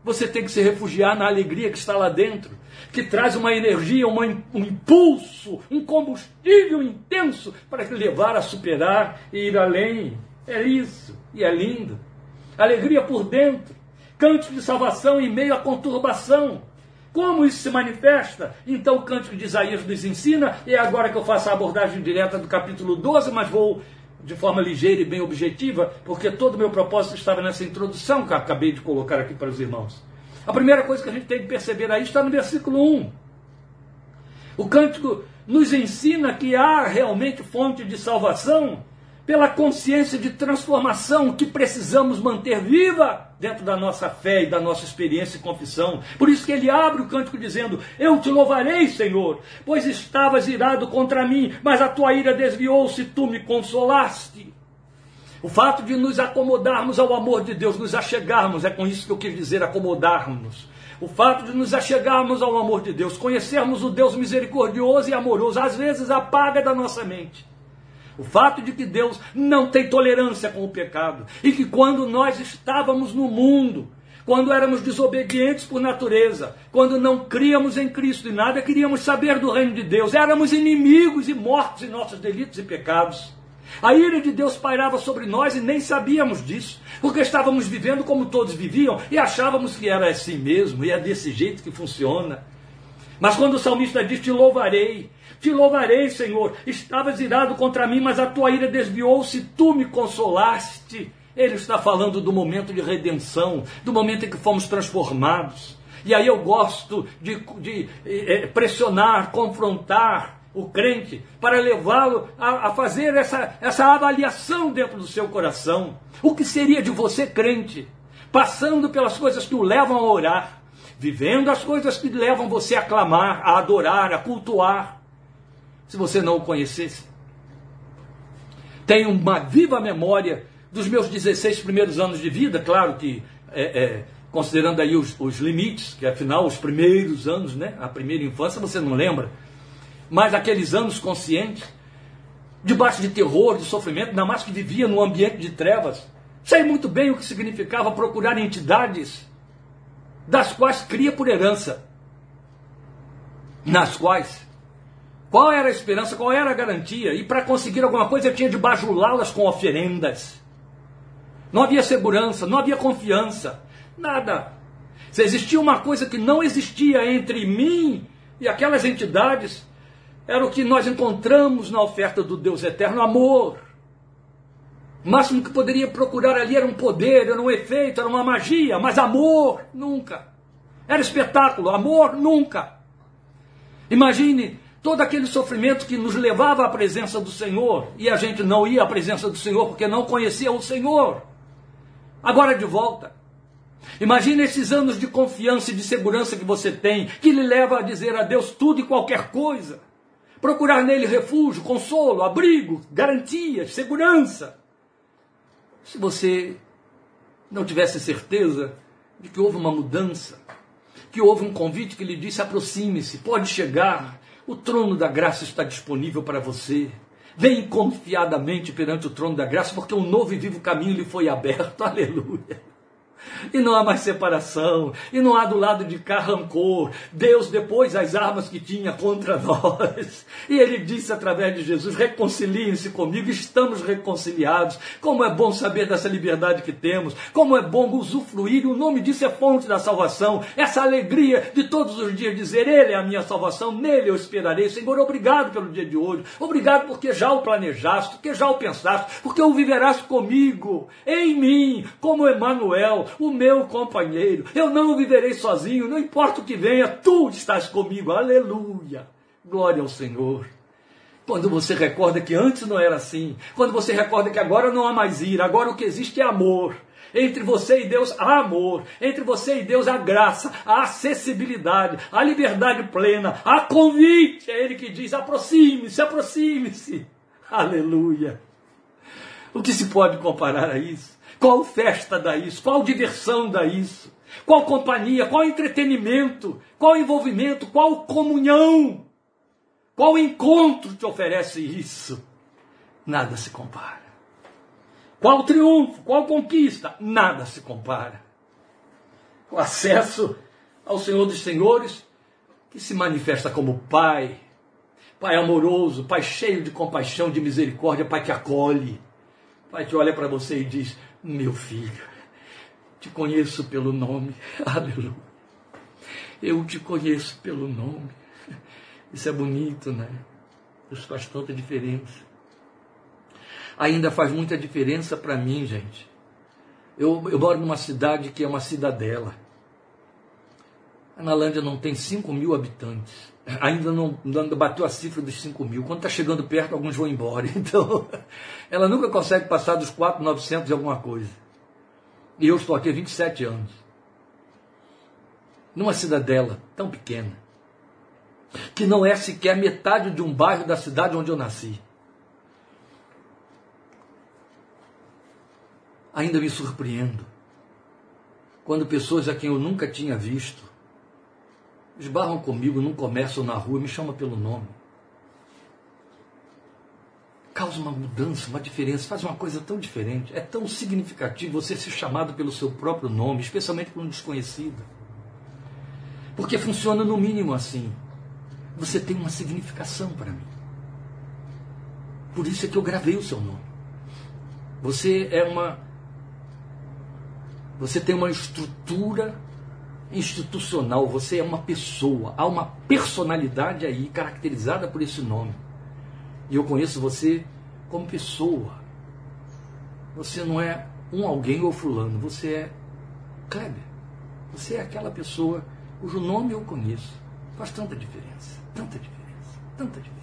A: você tem que se refugiar na alegria que está lá dentro, que traz uma energia, uma, um impulso, um combustível intenso para te levar a superar e ir além. É isso. E é lindo. Alegria por dentro. Canto de salvação em meio à conturbação. Como isso se manifesta? Então o cântico de Isaías nos ensina, e é agora que eu faço a abordagem direta do capítulo 12, mas vou de forma ligeira e bem objetiva, porque todo o meu propósito estava nessa introdução que acabei de colocar aqui para os irmãos. A primeira coisa que a gente tem que perceber aí está no versículo 1. O cântico nos ensina que há realmente fonte de salvação pela consciência de transformação que precisamos manter viva dentro da nossa fé e da nossa experiência e confissão. Por isso que ele abre o cântico dizendo: Eu te louvarei, Senhor, pois estavas irado contra mim, mas a tua ira desviou-se, tu me consolaste. O fato de nos acomodarmos ao amor de Deus, nos achegarmos, é com isso que eu quis dizer acomodarmos. O fato de nos achegarmos ao amor de Deus, conhecermos o Deus misericordioso e amoroso, às vezes apaga da nossa mente. O fato de que Deus não tem tolerância com o pecado e que quando nós estávamos no mundo, quando éramos desobedientes por natureza, quando não críamos em Cristo e nada queríamos saber do reino de Deus, éramos inimigos e mortos em nossos delitos e pecados. A ira de Deus pairava sobre nós e nem sabíamos disso, porque estávamos vivendo como todos viviam e achávamos que era assim mesmo e é desse jeito que funciona. Mas quando o salmista diz: Te louvarei, te louvarei, Senhor, estavas irado contra mim, mas a tua ira desviou-se, tu me consolaste. Ele está falando do momento de redenção, do momento em que fomos transformados. E aí eu gosto de, de é, pressionar, confrontar, o crente, para levá-lo a, a, fazer essa, essa avaliação dentro do seu coração. O que seria de você, crente, passando pelas coisas que o levam a orar, vivendo as coisas que levam você a clamar, a adorar, a cultuar, se você não o conhecesse? Tenho uma viva memória dos meus 16 primeiros anos de vida, claro que é, é, considerando aí os, os limites, que afinal os primeiros anos, né, a primeira infância, você não lembra mas aqueles anos conscientes, debaixo de terror, de sofrimento, ainda mais que vivia num ambiente de trevas. Sei muito bem o que significava procurar entidades das quais cria por herança, nas quais qual era a esperança, qual era a garantia, e para conseguir alguma coisa eu tinha de bajulá-las com oferendas. Não havia segurança, não havia confiança, nada. Se existia uma coisa que não existia entre mim e aquelas entidades, era o que nós encontramos na oferta do Deus eterno, amor. O máximo que poderia procurar ali era um poder, era um efeito, era uma magia, mas amor, nunca. Era espetáculo, amor, nunca. Imagine todo aquele sofrimento que nos levava à presença do Senhor e a gente não ia à presença do Senhor porque não conhecia o Senhor. Agora de volta. Imagine esses anos de confiança e de segurança que você tem, que lhe leva a dizer a Deus tudo e qualquer coisa procurar nele refúgio, consolo, abrigo, garantias, segurança. Se você não tivesse certeza de que houve uma mudança, que houve um convite que lhe disse: aproxime-se, pode chegar, o trono da graça está disponível para você. Vem confiadamente perante o trono da graça, porque um novo e vivo caminho lhe foi aberto. [laughs] Aleluia. E não há mais separação, e não há do lado de cá rancor. Deus depois as armas que tinha contra [laughs] nós. E ele disse através de Jesus: reconciliem-se comigo, estamos reconciliados. Como é bom saber dessa liberdade que temos, como é bom usufruir, o nome disso é fonte da salvação. Essa alegria de todos os dias dizer: Ele é a minha salvação, nele eu esperarei. Senhor, obrigado pelo dia de hoje, obrigado porque já o planejaste, porque já o pensaste, porque o viverás comigo, em mim, como Emanuel o meu companheiro. Eu não viverei sozinho, não importa o que venha, tu estás comigo. Aleluia. Glória ao Senhor. Quando você recorda que antes não era assim, quando você recorda que agora não há mais ira, agora o que existe é amor. Entre você e Deus há amor, entre você e Deus há graça, há acessibilidade, há liberdade plena, há convite. É Ele que diz: aproxime-se, aproxime-se. Aleluia. O que se pode comparar a isso? Qual festa dá isso? Qual diversão dá isso? Qual companhia? Qual entretenimento? Qual envolvimento? Qual comunhão? Qual encontro te oferece isso? Nada se compara. Qual triunfo? Qual conquista? Nada se compara. O acesso ao Senhor dos Senhores, que se manifesta como Pai, Pai amoroso, Pai cheio de compaixão, de misericórdia, Pai que acolhe, Pai que olha para você e diz: meu filho, te conheço pelo nome. [laughs] Aleluia. Eu te conheço pelo nome. Isso é bonito, né? Isso faz tanta diferença. ainda faz muita diferença para mim, gente. Eu, eu moro numa cidade que é uma cidadela. A Nalândia não tem 5 mil habitantes. Ainda não, não bateu a cifra dos 5 mil. Quando está chegando perto, alguns vão embora. [laughs] Então, ela nunca consegue passar dos 4,900 e alguma coisa. E eu estou aqui há 27 anos. Numa cidadela tão pequena, que não é sequer metade de um bairro da cidade onde eu nasci. Ainda me surpreendo quando pessoas a quem eu nunca tinha visto esbarram comigo num comércio na rua me chamam pelo nome. Causa uma mudança, uma diferença, faz uma coisa tão diferente. É tão significativo você ser chamado pelo seu próprio nome, especialmente por um desconhecido. Porque funciona no mínimo assim. Você tem uma significação para mim. Por isso é que eu gravei o seu nome. Você é uma. Você tem uma estrutura institucional, você é uma pessoa, há uma personalidade aí caracterizada por esse nome. E eu conheço você como pessoa. Você não é um alguém ou fulano, você é Kleber. Você é aquela pessoa cujo nome eu conheço. Faz tanta diferença, tanta diferença, tanta diferença.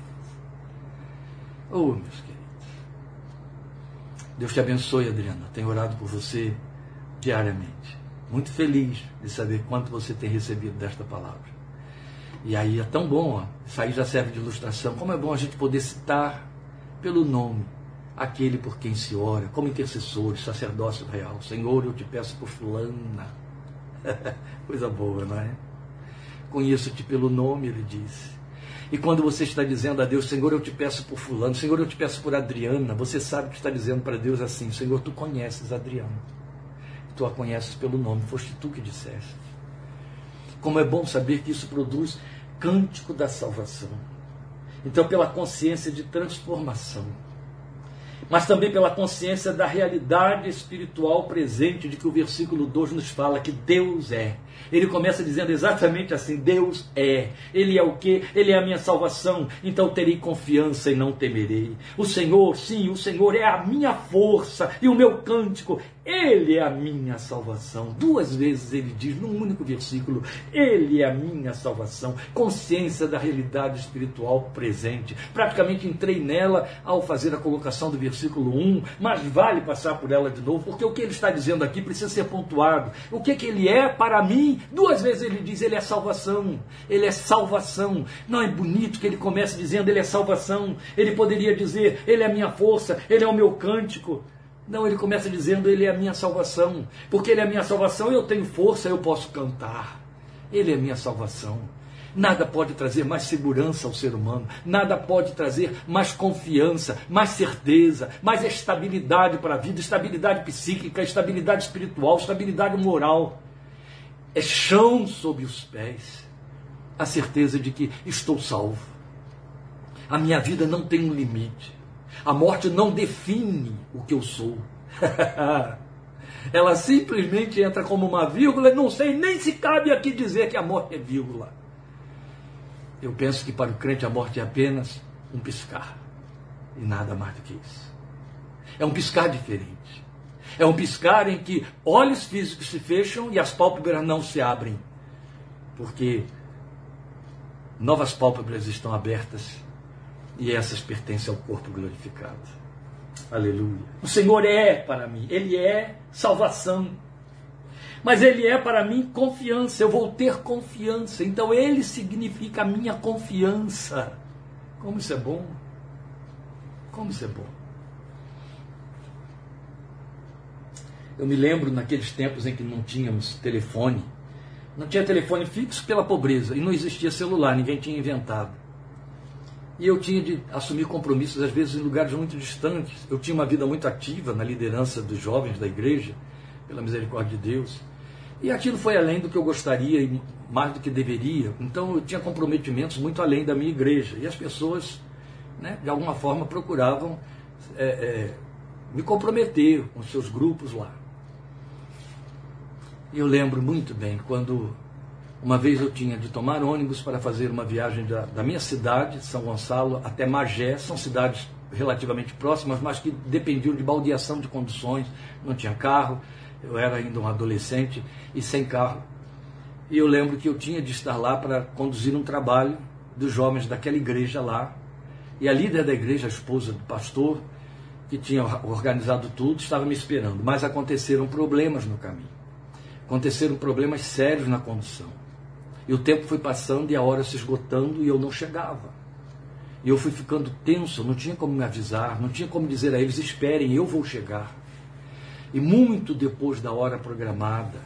A: Oh, meus queridos. Deus te abençoe, Adriana. Tenho orado por você diariamente muito feliz de saber quanto você tem recebido desta palavra. E aí é tão bom, ó, isso aí já serve de ilustração. Como é bom a gente poder citar pelo nome aquele por quem se ora, como intercessores, sacerdócio real. Senhor, eu te peço por fulana. [laughs] Coisa boa, não é? Conheço-te pelo nome, ele disse. E quando você está dizendo a Deus, Senhor, eu te peço por fulano, Senhor, eu te peço por Adriana, você sabe que está dizendo para Deus assim, Senhor, tu conheces Adriana tu a conheces pelo nome, foste tu que disseste. Como é bom saber que isso produz cântico da salvação. Então, pela consciência de transformação, mas também pela consciência da realidade espiritual presente de que o versículo 2 nos fala que Deus é. Ele começa dizendo exatamente assim: Deus é. Ele é o que? Ele é a minha salvação. Então terei confiança e não temerei. O Senhor, sim, o Senhor é a minha força e o meu cântico. Ele é a minha salvação. Duas vezes ele diz num único versículo: Ele é a minha salvação. Consciência da realidade espiritual presente. Praticamente entrei nela ao fazer a colocação do versículo 1, mas vale passar por ela de novo, porque o que ele está dizendo aqui precisa ser pontuado. O que, que ele é para mim? Duas vezes ele diz: Ele é salvação. Ele é salvação. Não é bonito que ele comece dizendo: Ele é salvação. Ele poderia dizer: Ele é a minha força, Ele é o meu cântico. Não, ele começa dizendo: Ele é a minha salvação. Porque Ele é a minha salvação, eu tenho força, eu posso cantar. Ele é a minha salvação. Nada pode trazer mais segurança ao ser humano, nada pode trazer mais confiança, mais certeza, mais estabilidade para a vida, estabilidade psíquica, estabilidade espiritual, estabilidade moral. É chão sob os pés, a certeza de que estou salvo. A minha vida não tem um limite. A morte não define o que eu sou. [laughs] Ela simplesmente entra como uma vírgula, não sei nem se cabe aqui dizer que a morte é vírgula. Eu penso que para o crente a morte é apenas um piscar e nada mais do que isso. É um piscar diferente. É um piscar em que olhos físicos se fecham e as pálpebras não se abrem, porque novas pálpebras estão abertas e essas pertencem ao corpo glorificado. Aleluia. O Senhor é para mim, Ele é salvação. Mas Ele é para mim confiança, eu vou ter confiança. Então Ele significa a minha confiança. Como isso é bom! Como isso é bom! Eu me lembro naqueles tempos em que não tínhamos telefone. Não tinha telefone fixo pela pobreza e não existia celular, ninguém tinha inventado. E eu tinha de assumir compromissos, às vezes, em lugares muito distantes. Eu tinha uma vida muito ativa na liderança dos jovens da igreja, pela misericórdia de Deus. E aquilo foi além do que eu gostaria e mais do que deveria. Então eu tinha comprometimentos muito além da minha igreja. E as pessoas, né, de alguma forma, procuravam é, é, me comprometer com seus grupos lá. Eu lembro muito bem quando uma vez eu tinha de tomar ônibus para fazer uma viagem da, da minha cidade, São Gonçalo, até Magé, são cidades relativamente próximas, mas que dependiam de baldeação de conduções, não tinha carro, eu era ainda um adolescente e sem carro. E eu lembro que eu tinha de estar lá para conduzir um trabalho dos jovens daquela igreja lá. E a líder da igreja, a esposa do pastor, que tinha organizado tudo, estava me esperando. Mas aconteceram problemas no caminho. Aconteceram problemas sérios na condução. E o tempo foi passando e a hora se esgotando e eu não chegava. E eu fui ficando tenso, não tinha como me avisar, não tinha como dizer a eles: esperem, eu vou chegar. E muito depois da hora programada,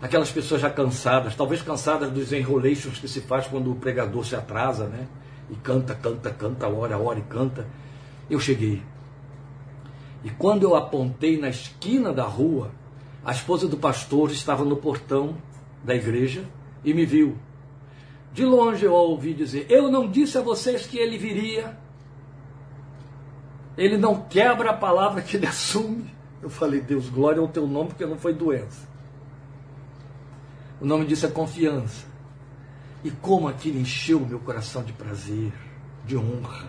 A: aquelas pessoas já cansadas, talvez cansadas dos enrolations que se faz quando o pregador se atrasa, né? E canta, canta, canta, hora, hora e canta. Eu cheguei. E quando eu apontei na esquina da rua, a esposa do pastor estava no portão da igreja e me viu. De longe eu ouvi dizer: Eu não disse a vocês que ele viria. Ele não quebra a palavra que ele assume. Eu falei, Deus, glória ao teu nome, porque não foi doença. O nome disso é confiança. E como aquilo encheu o meu coração de prazer, de honra.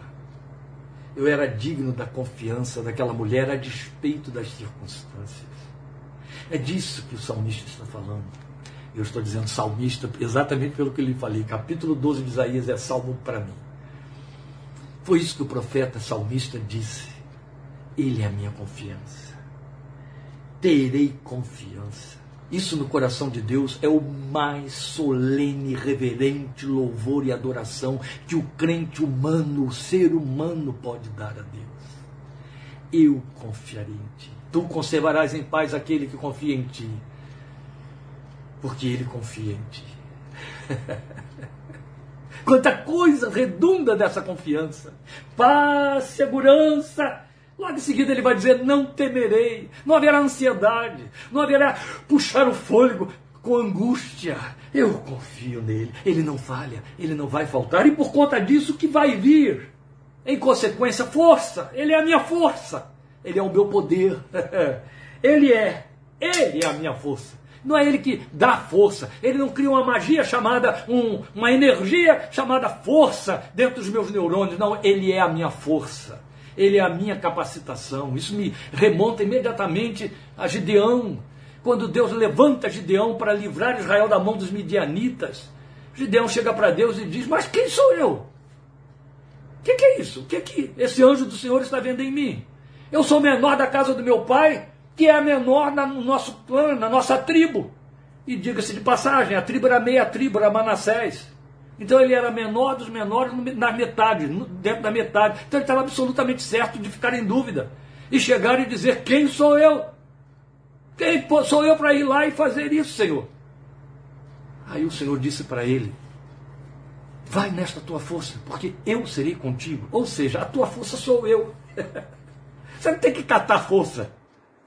A: Eu era digno da confiança daquela mulher a despeito das circunstâncias. É disso que o salmista está falando. Eu estou dizendo salmista exatamente pelo que eu lhe falei. Capítulo 12 de Isaías é salmo para mim. Foi isso que o profeta salmista disse. Ele é a minha confiança terei confiança. Isso no coração de Deus é o mais solene, reverente louvor e adoração que o crente humano, o ser humano pode dar a Deus. Eu confiarei em ti. Tu conservarás em paz aquele que confia em ti, porque ele confia em ti. [laughs] Quanta coisa redunda dessa confiança. Paz, segurança, Logo em seguida ele vai dizer: Não temerei, não haverá ansiedade, não haverá puxar o fôlego com angústia. Eu confio nele, ele não falha, ele não vai faltar, e por conta disso que vai vir. Em consequência, força, ele é a minha força, ele é o meu poder, [laughs] ele é, ele é a minha força. Não é ele que dá força. Ele não cria uma magia chamada, um, uma energia chamada força dentro dos meus neurônios. Não, ele é a minha força. Ele é a minha capacitação. Isso me remonta imediatamente a Gideão. Quando Deus levanta Gideão para livrar Israel da mão dos midianitas, Gideão chega para Deus e diz: Mas quem sou eu? O que, que, é isso? O que, que esse anjo do Senhor está vendo em mim? Eu sou menor da casa do meu pai, que é a menor no nosso clã, na nossa tribo. E diga-se de passagem, a tribo era meia tribo, era Manassés. Então ele era menor dos menores na metade, dentro da metade. Então ele estava absolutamente certo de ficar em dúvida. E chegar e dizer: Quem sou eu? Quem sou eu para ir lá e fazer isso, Senhor? Aí o Senhor disse para ele: Vai nesta tua força, porque eu serei contigo. Ou seja, a tua força sou eu. [laughs] Você não tem que catar força.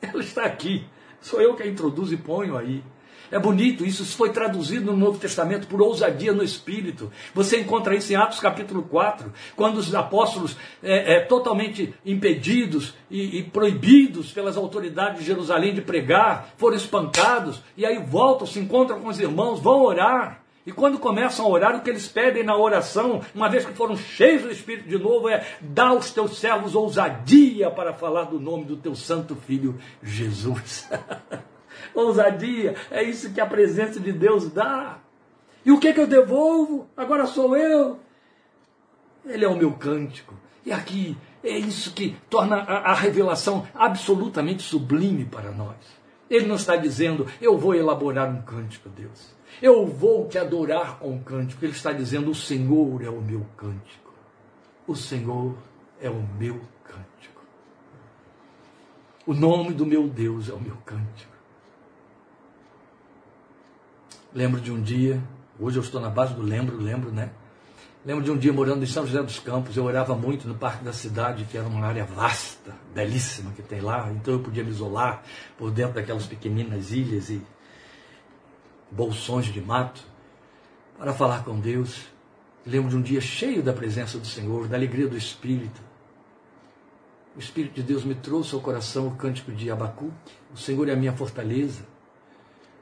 A: Ela está aqui. Sou eu que a introduzo e ponho aí. É bonito, isso foi traduzido no Novo Testamento por ousadia no Espírito. Você encontra isso em Atos capítulo 4, quando os apóstolos, é, é totalmente impedidos e, e proibidos pelas autoridades de Jerusalém de pregar, foram espancados, e aí voltam, se encontram com os irmãos, vão orar. E quando começam a orar, o que eles pedem na oração, uma vez que foram cheios do Espírito de novo, é: dá aos teus servos ousadia para falar do nome do teu santo filho Jesus. [laughs] ousadia. É isso que a presença de Deus dá. E o que, que eu devolvo? Agora sou eu. Ele é o meu cântico. E aqui é isso que torna a, a revelação absolutamente sublime para nós. Ele não está dizendo, eu vou elaborar um cântico, Deus. Eu vou te adorar com cântico. Ele está dizendo, o Senhor é o meu cântico. O Senhor é o meu cântico. O nome do meu Deus é o meu cântico. Lembro de um dia, hoje eu estou na base do lembro, lembro, né? Lembro de um dia morando em São José dos Campos, eu orava muito no Parque da Cidade, que era uma área vasta, belíssima que tem lá, então eu podia me isolar por dentro daquelas pequeninas ilhas e bolsões de mato para falar com Deus. Lembro de um dia cheio da presença do Senhor, da alegria do Espírito. O Espírito de Deus me trouxe ao coração o cântico de Abacuque. O Senhor é a minha fortaleza.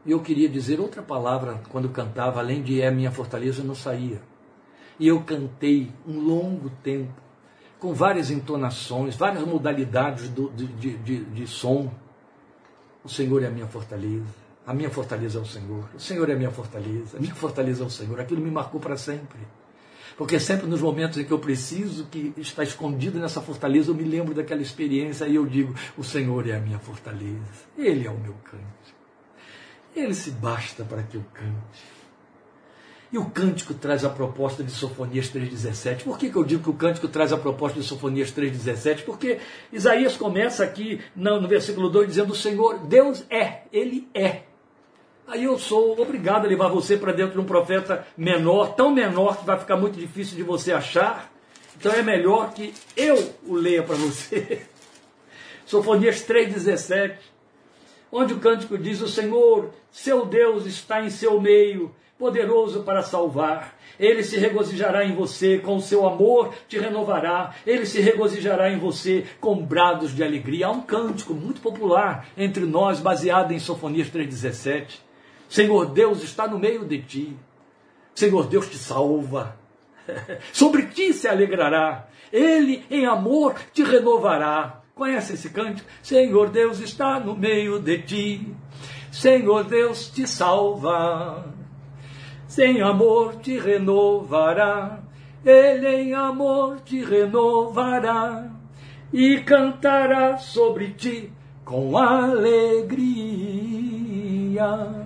A: E eu queria dizer outra palavra quando cantava, além de é minha fortaleza, não saía. E eu cantei um longo tempo, com várias entonações, várias modalidades do, de, de, de, de som. O Senhor é a minha fortaleza. A minha fortaleza é o Senhor. O Senhor é a minha fortaleza. A minha fortaleza é o Senhor. Aquilo me marcou para sempre. Porque sempre nos momentos em que eu preciso que está escondido nessa fortaleza, eu me lembro daquela experiência e eu digo: O Senhor é a minha fortaleza. Ele é o meu cante. Ele se basta para que eu cante. E o cântico traz a proposta de Sofonias 3,17. Por que, que eu digo que o cântico traz a proposta de Sofonias 3,17? Porque Isaías começa aqui no, no versículo 2 dizendo: O Senhor, Deus é, Ele é. Aí eu sou obrigado a levar você para dentro de um profeta menor, tão menor que vai ficar muito difícil de você achar. Então é melhor que eu o leia para você. [laughs] Sofonias 3,17, onde o cântico diz: O Senhor, seu Deus, está em seu meio poderoso para salvar. Ele se regozijará em você, com o seu amor te renovará. Ele se regozijará em você com brados de alegria. Há um cântico muito popular entre nós, baseado em Sofonias 3,17. Senhor Deus está no meio de ti. Senhor Deus te salva. [laughs] Sobre ti se alegrará. Ele, em amor, te renovará. Conhece esse cântico? Senhor Deus está no meio de ti. Senhor Deus te salva sem amor te renovará, ele em amor te renovará e cantará sobre ti com alegria.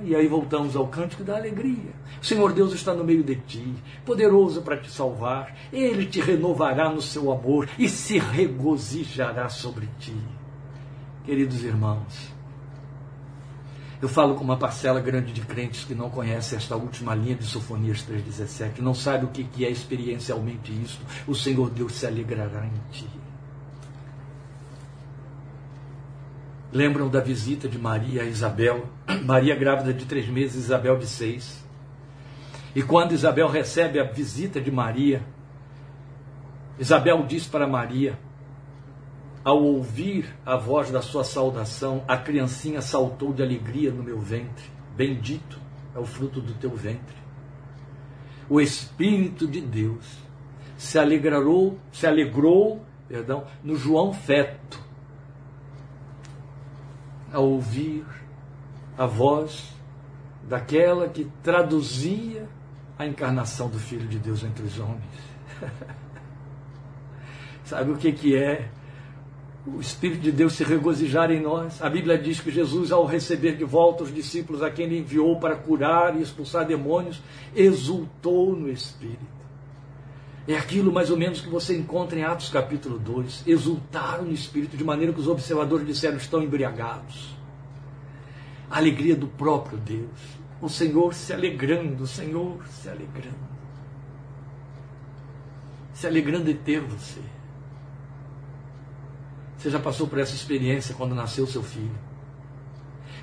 A: E aí voltamos ao cântico da alegria. O Senhor Deus está no meio de ti, poderoso para te salvar. Ele te renovará no seu amor e se regozijará sobre ti. Queridos irmãos, eu falo com uma parcela grande de crentes que não conhece esta última linha de Sofonias 3,17, que não sabe o que é experiencialmente isto. O Senhor Deus se alegrará em ti. Lembram da visita de Maria a Isabel? Maria grávida de três meses, Isabel de seis. E quando Isabel recebe a visita de Maria, Isabel diz para Maria: ao ouvir a voz da sua saudação, a criancinha saltou de alegria no meu ventre. Bendito é o fruto do teu ventre. O Espírito de Deus se alegrou, se alegrou, perdão, no João feto, ao ouvir a voz daquela que traduzia a encarnação do Filho de Deus entre os homens. [laughs] Sabe o que, que é o Espírito de Deus se regozijar em nós. A Bíblia diz que Jesus, ao receber de volta os discípulos a quem ele enviou para curar e expulsar demônios, exultou no Espírito. É aquilo mais ou menos que você encontra em Atos capítulo 2. Exultaram no Espírito, de maneira que os observadores disseram estão embriagados. A alegria do próprio Deus. O Senhor se alegrando, o Senhor se alegrando. Se alegrando em ter você. Você já passou por essa experiência quando nasceu seu filho?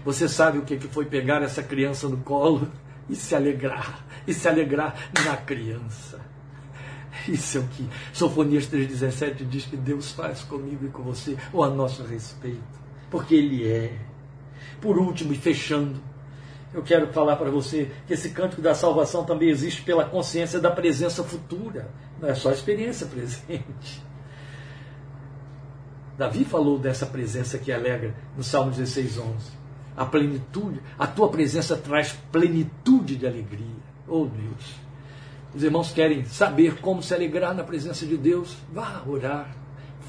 A: Você sabe o que foi pegar essa criança no colo [laughs] e se alegrar, e se alegrar na criança. [laughs] Isso é o que Sofonias 3,17 diz que Deus faz comigo e com você, ou a nosso respeito, porque Ele é. Por último, e fechando, eu quero falar para você que esse cântico da salvação também existe pela consciência da presença futura, não é só a experiência presente. [laughs] Davi falou dessa presença que alegra no Salmo 16, 11. A plenitude, a tua presença traz plenitude de alegria. Oh Deus. Os irmãos querem saber como se alegrar na presença de Deus? Vá orar.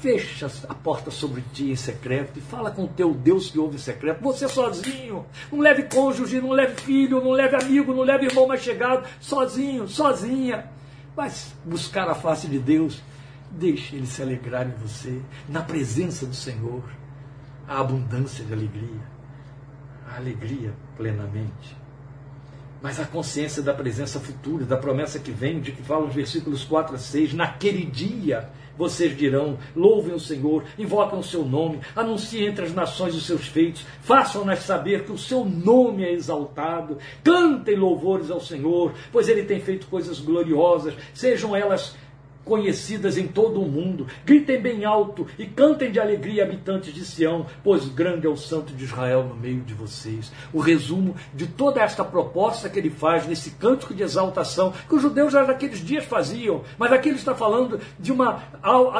A: Fecha a porta sobre ti em secreto e fala com o teu Deus que ouve em secreto. Você sozinho. Não leve cônjuge, não leve filho, não leve amigo, não leve irmão mais chegado. Sozinho, sozinha. Mas buscar a face de Deus Deixe ele se alegrar em você, na presença do Senhor. A abundância de alegria, a alegria plenamente. Mas a consciência da presença futura, da promessa que vem, de que falam os versículos 4 a 6, naquele dia vocês dirão: louvem o Senhor, invoquem o seu nome, anunciem entre as nações os seus feitos, façam-nas saber que o seu nome é exaltado, cantem louvores ao Senhor, pois ele tem feito coisas gloriosas, sejam elas conhecidas em todo o mundo. Gritem bem alto e cantem de alegria, habitantes de Sião, pois grande é o Santo de Israel no meio de vocês. O resumo de toda esta proposta que ele faz nesse cântico de exaltação, que os judeus já naqueles dias faziam, mas aqui ele está falando de, uma,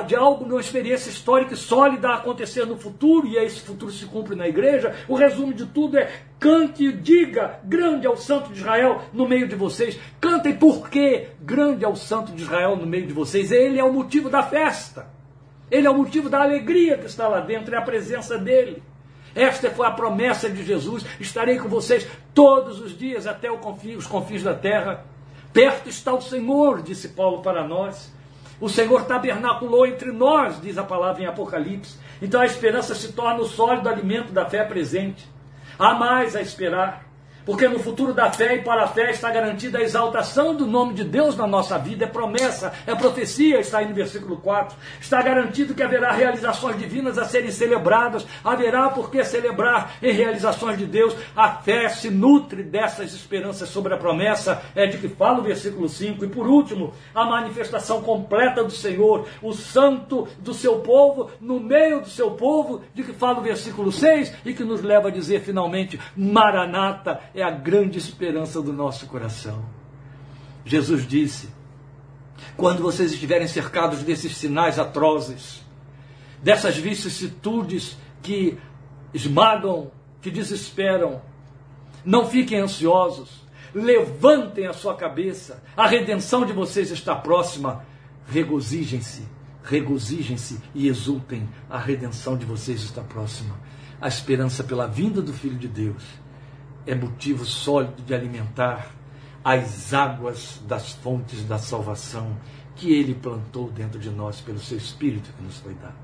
A: de algo, de uma experiência histórica e sólida a acontecer no futuro, e esse futuro se cumpre na igreja. O resumo de tudo é cante e diga: grande é o Santo de Israel no meio de vocês. Cantem porque grande é o Santo de Israel no meio de vocês. Ele é o motivo da festa. Ele é o motivo da alegria que está lá dentro, é a presença dele. Esta foi a promessa de Jesus: estarei com vocês todos os dias até os confins da terra. Perto está o Senhor, disse Paulo para nós. O Senhor tabernaculou entre nós, diz a palavra em Apocalipse. Então a esperança se torna o sólido alimento da fé presente. Há mais a esperar. Porque no futuro da fé e para a fé está garantida a exaltação do nome de Deus na nossa vida. É promessa, é profecia, está aí no versículo 4. Está garantido que haverá realizações divinas a serem celebradas. Haverá por que celebrar em realizações de Deus. A fé se nutre dessas esperanças sobre a promessa. É de que fala o versículo 5. E por último, a manifestação completa do Senhor, o santo do seu povo, no meio do seu povo, de que fala o versículo 6 e que nos leva a dizer finalmente: Maranata é a grande esperança do nosso coração. Jesus disse: quando vocês estiverem cercados desses sinais atrozes, dessas vicissitudes que esmagam, que desesperam, não fiquem ansiosos, levantem a sua cabeça, a redenção de vocês está próxima, regozijem-se, regozijem-se e exultem, a redenção de vocês está próxima. A esperança pela vinda do Filho de Deus é motivo sólido de alimentar as águas das fontes da salvação que ele plantou dentro de nós pelo seu Espírito que nos foi dado.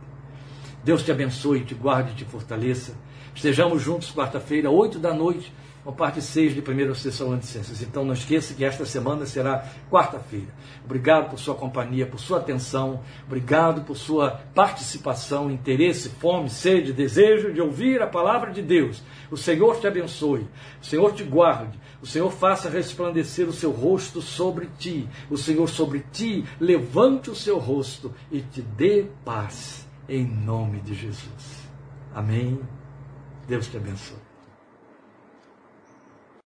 A: Deus te abençoe, te guarde e te fortaleça. Estejamos juntos quarta-feira, oito da noite, com parte 6 de 1 Tessalonicenses. Então não esqueça que esta semana será quarta-feira. Obrigado por sua companhia, por sua atenção, obrigado por sua participação, interesse, fome, sede, desejo de ouvir a palavra de Deus. O Senhor te abençoe, o Senhor te guarde, o Senhor faça resplandecer o seu rosto sobre ti, o Senhor sobre ti levante o seu rosto e te dê paz, em nome de Jesus. Amém. Deus te abençoe.